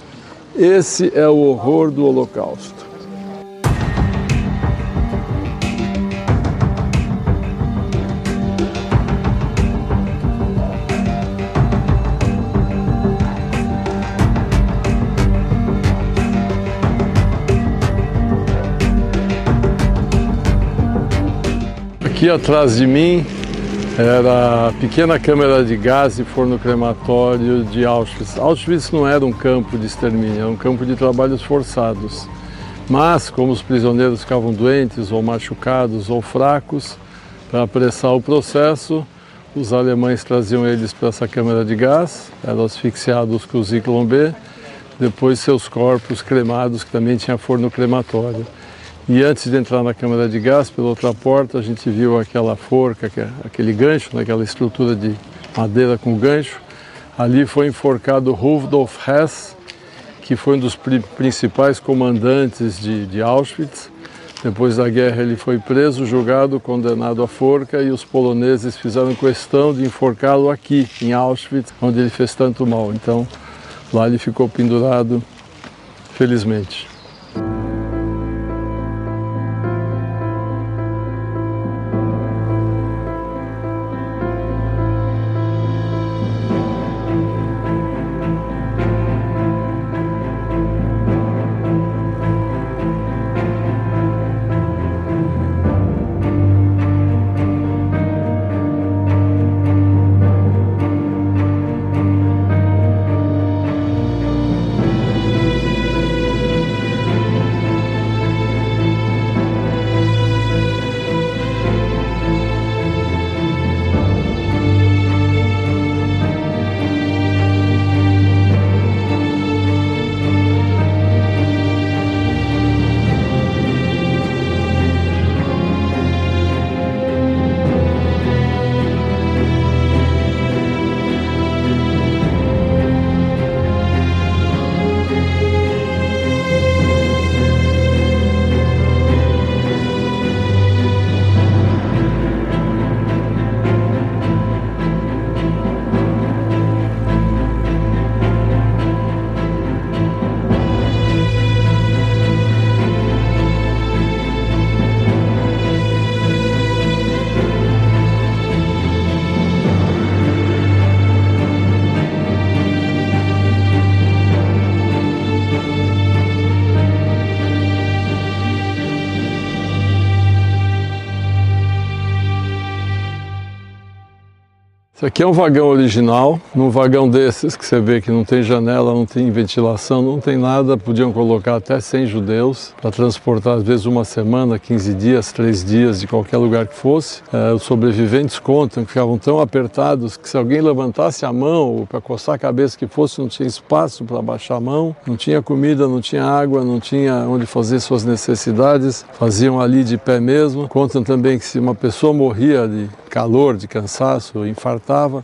Esse é o horror do Holocausto. Aqui atrás de mim era a pequena câmara de gás e forno crematório de Auschwitz. Auschwitz não era um campo de extermínio, era um campo de trabalhos forçados. Mas, como os prisioneiros ficavam doentes ou machucados ou fracos, para apressar o processo, os alemães traziam eles para essa câmara de gás, eram asfixiados com o Zyklon B, depois seus corpos cremados, que também tinha forno crematório. E antes de entrar na câmara de gás, pela outra porta, a gente viu aquela forca, é aquele gancho, né, aquela estrutura de madeira com gancho, Ali foi enforcado Rudolf Hess, que foi um dos principais comandantes de, de Auschwitz. Depois da guerra ele foi preso, julgado, condenado à forca e os poloneses fizeram questão de enforcá-lo aqui, em Auschwitz, onde ele fez tanto mal. Então lá ele ficou pendurado, felizmente. Isso aqui é um vagão original, num vagão desses que você vê que não tem janela, não tem ventilação, não tem nada, podiam colocar até 100 judeus para transportar às vezes uma semana, 15 dias, 3 dias de qualquer lugar que fosse. É, os sobreviventes contam que ficavam tão apertados que se alguém levantasse a mão para coçar a cabeça que fosse, não tinha espaço para baixar a mão, não tinha comida, não tinha água, não tinha onde fazer suas necessidades, faziam ali de pé mesmo. Contam também que se uma pessoa morria de calor, de cansaço,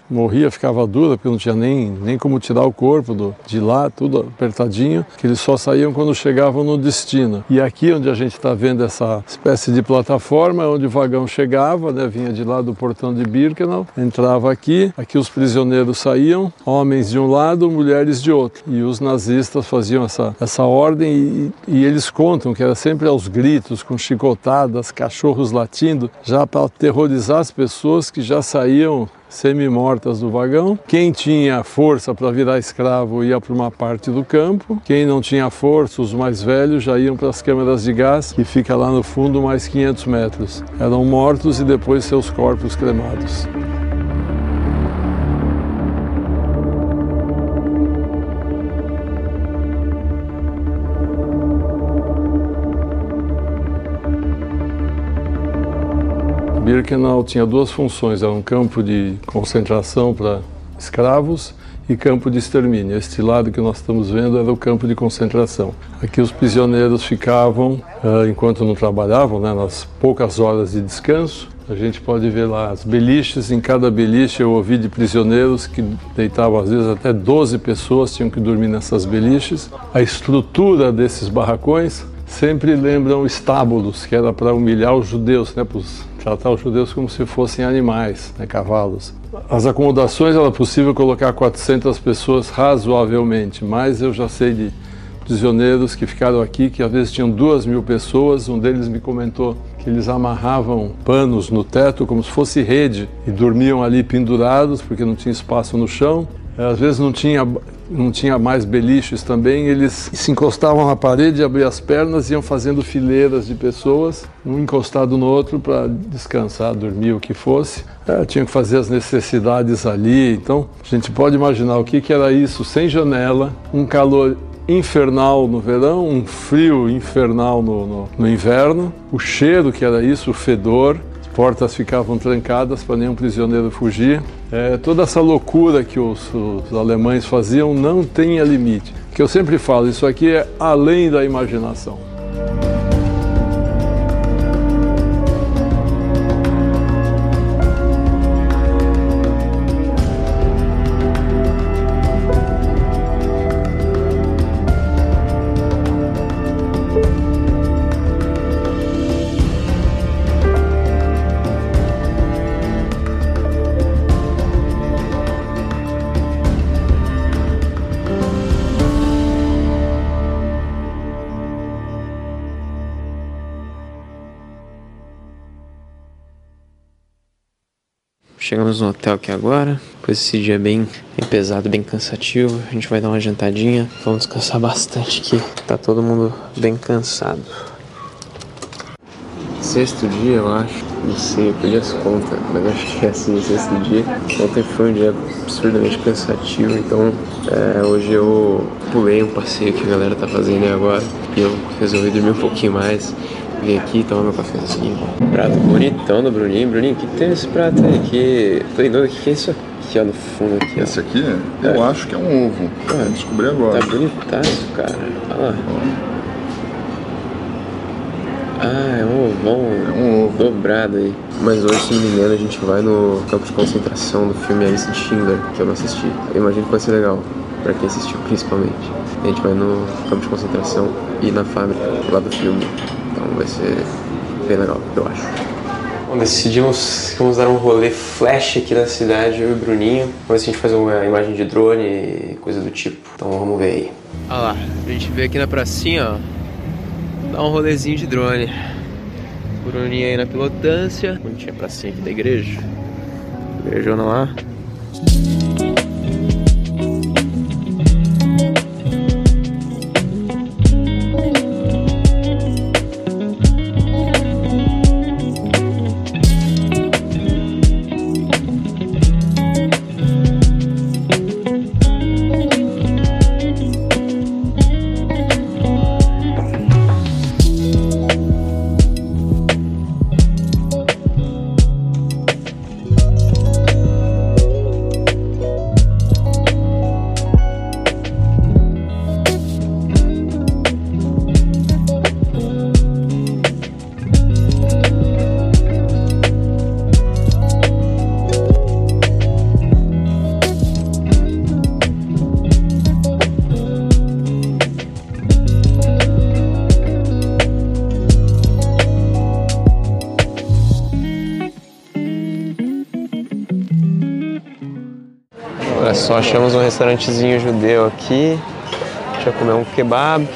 morria, ficava dura, porque não tinha nem, nem como tirar o corpo do, de lá, tudo apertadinho, que eles só saíam quando chegavam no destino. E aqui onde a gente está vendo essa espécie de plataforma, onde o vagão chegava, né, vinha de lá do portão de Birkenau, entrava aqui, aqui os prisioneiros saíam, homens de um lado, mulheres de outro. E os nazistas faziam essa, essa ordem e, e eles contam que era sempre aos gritos, com chicotadas, cachorros latindo, já para aterrorizar as pessoas que já saíam semi-mortas do vagão. Quem tinha força para virar escravo ia para uma parte do campo. Quem não tinha força, os mais velhos, já iam para as câmeras de gás, que fica lá no fundo mais 500 metros. Eram mortos e depois seus corpos cremados. Birkenau tinha duas funções, era um campo de concentração para escravos e campo de extermínio. Este lado que nós estamos vendo era o campo de concentração. Aqui os prisioneiros ficavam, uh, enquanto não trabalhavam, né, nas poucas horas de descanso, a gente pode ver lá as beliches, em cada beliche eu ouvi de prisioneiros que deitavam às vezes até 12 pessoas, tinham que dormir nessas beliches. A estrutura desses barracões sempre lembram estábulos, que era para humilhar os judeus, né, para os tratar os judeus como se fossem animais, né, cavalos. As acomodações era possível colocar 400 pessoas razoavelmente, mas eu já sei de prisioneiros que ficaram aqui que às vezes tinham duas mil pessoas. Um deles me comentou que eles amarravam panos no teto como se fosse rede e dormiam ali pendurados porque não tinha espaço no chão. Às vezes não tinha não tinha mais beliches também, eles se encostavam na parede, abriam as pernas iam fazendo fileiras de pessoas, um encostado no outro para descansar, dormir, o que fosse. É, tinham que fazer as necessidades ali, então a gente pode imaginar o que, que era isso, sem janela, um calor infernal no verão, um frio infernal no, no, no inverno, o cheiro que era isso, o fedor, portas ficavam trancadas para nenhum prisioneiro fugir. É, toda essa loucura que os, os, alemães faziam não tinha limite. Que eu sempre falo, isso aqui é além da imaginação. Chegamos no hotel aqui agora. Depois esse dia bem, bem pesado, bem cansativo. A gente vai dar uma jantadinha. Vamos descansar bastante aqui. Tá todo mundo bem cansado. Sexto dia, eu acho. Não sei, eu perdi as contas, mas acho que é assim sexto dia. Ontem foi um dia absurdamente cansativo, então é, hoje eu pulei um passeio que a galera tá fazendo agora. E eu resolvi dormir um pouquinho mais. Vim aqui tomar meu cafezinho. Prato bonitão do Bruninho. Bruninho, o que, que tem nesse prato aí? Que... Tô em dúvida, o que, que é isso aqui, ó, no fundo aqui, ó? Esse aqui, eu acho que é um ovo. Ah, Descobri agora. Tá bonitaço, cara. Olha lá. Ah, é um ovão É um ovo. dobrado aí. Mas hoje, se não me engano, a gente vai no campo de concentração do filme A Lista de Schindler, que eu não assisti. Eu imagino que vai ser legal, pra quem assistiu principalmente. A gente vai no campo de concentração e na fábrica lá do filme. Então vai ser bem legal, eu acho. Bom, decidimos que vamos dar um rolê flash aqui na cidade, eu e o Bruninho. Vamos ver se a gente faz uma imagem de drone e coisa do tipo. Então vamos ver aí. Olha lá, a gente veio aqui na pracinha, ó. Dar um rolezinho de drone. Bruninho aí na pilotância. Bonitinha pracinha aqui da igreja. Igrejona lá. Restaurantezinho judeu aqui. A gente vai comer um kebab.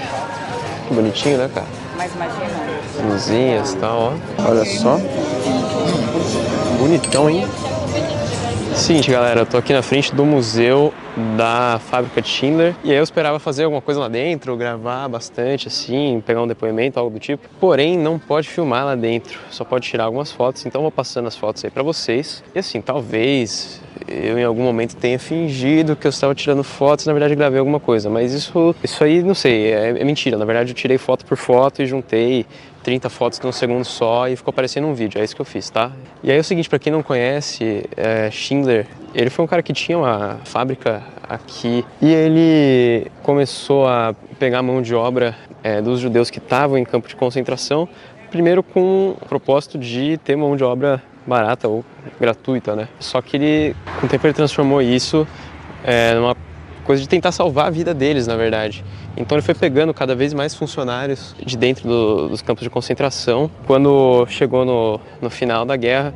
Que bonitinho, né, cara? Mas imagina. Luzinhas e tal, ó. Olha só. Bonitão, hein? Seguinte, galera, eu tô aqui na frente do museu da fábrica de Schindler e aí eu esperava fazer alguma coisa lá dentro, gravar bastante assim, pegar um depoimento, algo do tipo. Porém, não pode filmar lá dentro, só pode tirar algumas fotos, então vou passando as fotos aí pra vocês. E assim, talvez eu em algum momento tenha fingido que eu estava tirando fotos, na verdade gravei alguma coisa, mas isso, isso aí não sei, é, é mentira. Na verdade eu tirei foto por foto e juntei 30 fotos num segundo só e ficou parecendo um vídeo, é isso que eu fiz, tá? E aí é o seguinte, para quem não conhece, é, Schindler, ele foi um cara que tinha uma fábrica aqui e ele começou a pegar mão de obra é, dos judeus que estavam em campo de concentração, primeiro com o propósito de ter mão de obra barata ou gratuita, né? Só que ele, com o tempo, ele transformou isso é, numa coisa de tentar salvar a vida deles, na verdade. Então ele foi pegando cada vez mais funcionários de dentro do, dos campos de concentração. Quando chegou no, no final da guerra,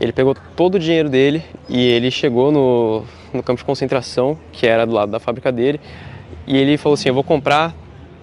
ele pegou todo o dinheiro dele e ele chegou no, no campo de concentração, que era do lado da fábrica dele, e ele falou assim: Eu vou comprar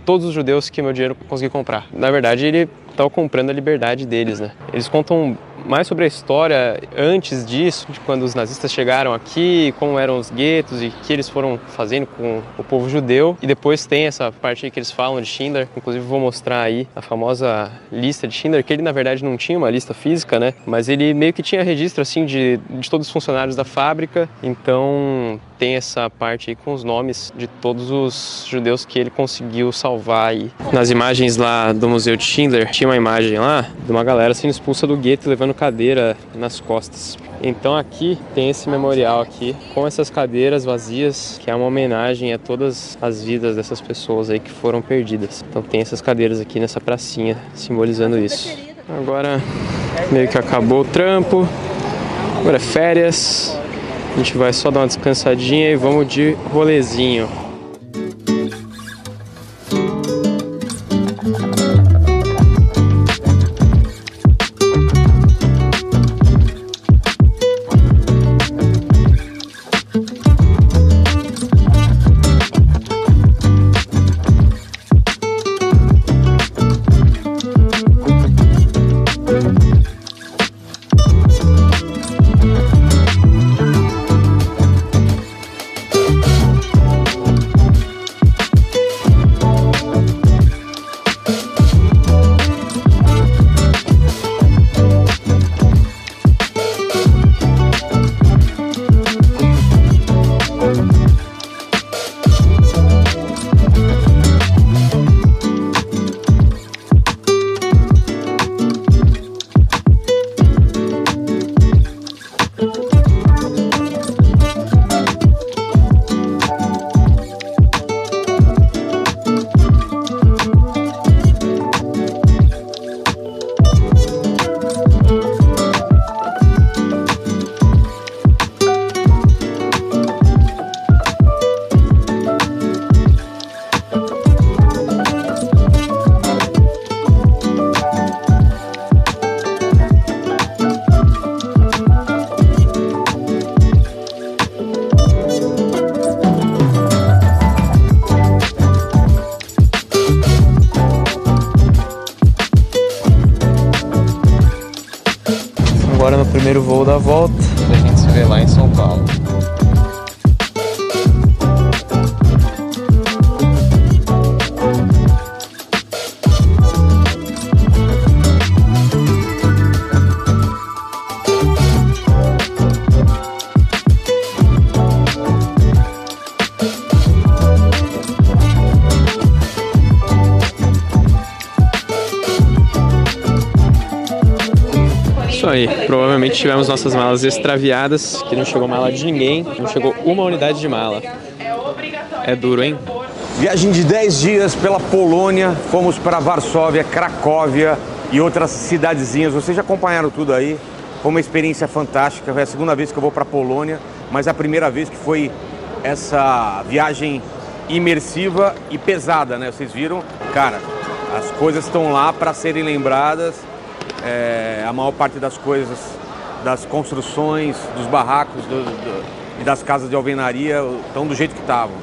todos os judeus que meu dinheiro conseguir comprar. Na verdade, ele estava comprando a liberdade deles, né? Eles contam mais sobre a história antes disso, de quando os nazistas chegaram aqui, como eram os guetos e o que eles foram fazendo com o povo judeu. E depois tem essa parte que eles falam de Schindler, inclusive vou mostrar aí a famosa lista de Schindler, que ele na verdade não tinha uma lista física, né? Mas ele meio que tinha registro assim de, de todos os funcionários da fábrica, então tem essa parte aí com os nomes de todos os judeus que ele conseguiu salvar aí. Nas imagens lá do Museu de Schindler, tinha uma imagem lá de uma galera sendo expulsa do gueto levando cadeira nas costas. Então aqui tem esse memorial aqui com essas cadeiras vazias, que é uma homenagem a todas as vidas dessas pessoas aí que foram perdidas. Então tem essas cadeiras aqui nessa pracinha simbolizando isso. Agora meio que acabou o trampo. Agora é férias. A gente vai só dar uma descansadinha e vamos de rolezinho. Isso aí, provavelmente tivemos nossas malas extraviadas, que não chegou mala de ninguém, não chegou uma unidade de mala. É duro, hein? Viagem de 10 dias pela Polônia, fomos para Varsóvia, Cracóvia e outras cidadezinhas. Vocês já acompanharam tudo aí. Foi uma experiência fantástica. É a segunda vez que eu vou para Polônia, mas é a primeira vez que foi essa viagem imersiva e pesada, né? Vocês viram? Cara, as coisas estão lá para serem lembradas. É, a maior parte das coisas, das construções, dos barracos do, do, e das casas de alvenaria estão do jeito que estavam.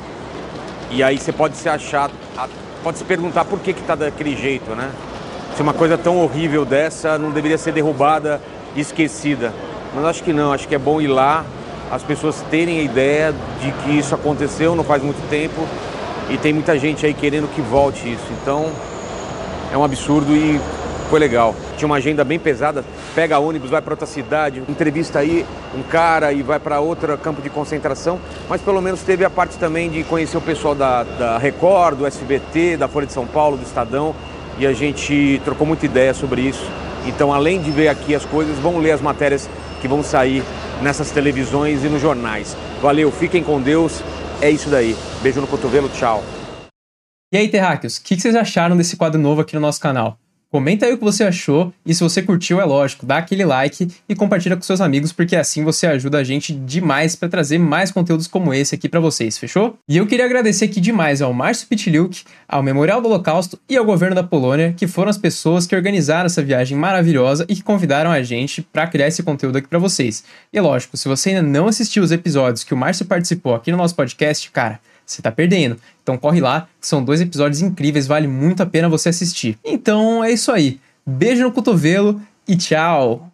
E aí você pode se achar, pode se perguntar por que que tá daquele jeito, né? Se uma coisa tão horrível dessa não deveria ser derrubada e esquecida. Mas acho que não, acho que é bom ir lá, as pessoas terem a ideia de que isso aconteceu não faz muito tempo e tem muita gente aí querendo que volte isso. Então é um absurdo e foi legal. Tinha uma agenda bem pesada, pega ônibus, vai para outra cidade, entrevista aí um cara e vai para outro campo de concentração, mas pelo menos teve a parte também de conhecer o pessoal da, da Record, do SBT, da Folha de São Paulo, do Estadão, e a gente trocou muita ideia sobre isso. Então, além de ver aqui as coisas, vão ler as matérias que vão sair nessas televisões e nos jornais. Valeu, fiquem com Deus, é isso daí. Beijo no cotovelo, tchau. E aí, terráqueos, o que vocês acharam desse quadro novo aqui no nosso canal? Comenta aí o que você achou e se você curtiu, é lógico, dá aquele like e compartilha com seus amigos porque assim você ajuda a gente demais para trazer mais conteúdos como esse aqui para vocês, fechou? E eu queria agradecer aqui demais ao Márcio Pitiliuk, ao Memorial do Holocausto e ao governo da Polônia, que foram as pessoas que organizaram essa viagem maravilhosa e que convidaram a gente para criar esse conteúdo aqui para vocês. E lógico, se você ainda não assistiu os episódios que o Márcio participou aqui no nosso podcast, cara, você tá perdendo. Então corre lá, são dois episódios incríveis, vale muito a pena você assistir. Então é isso aí. Beijo no cotovelo e tchau!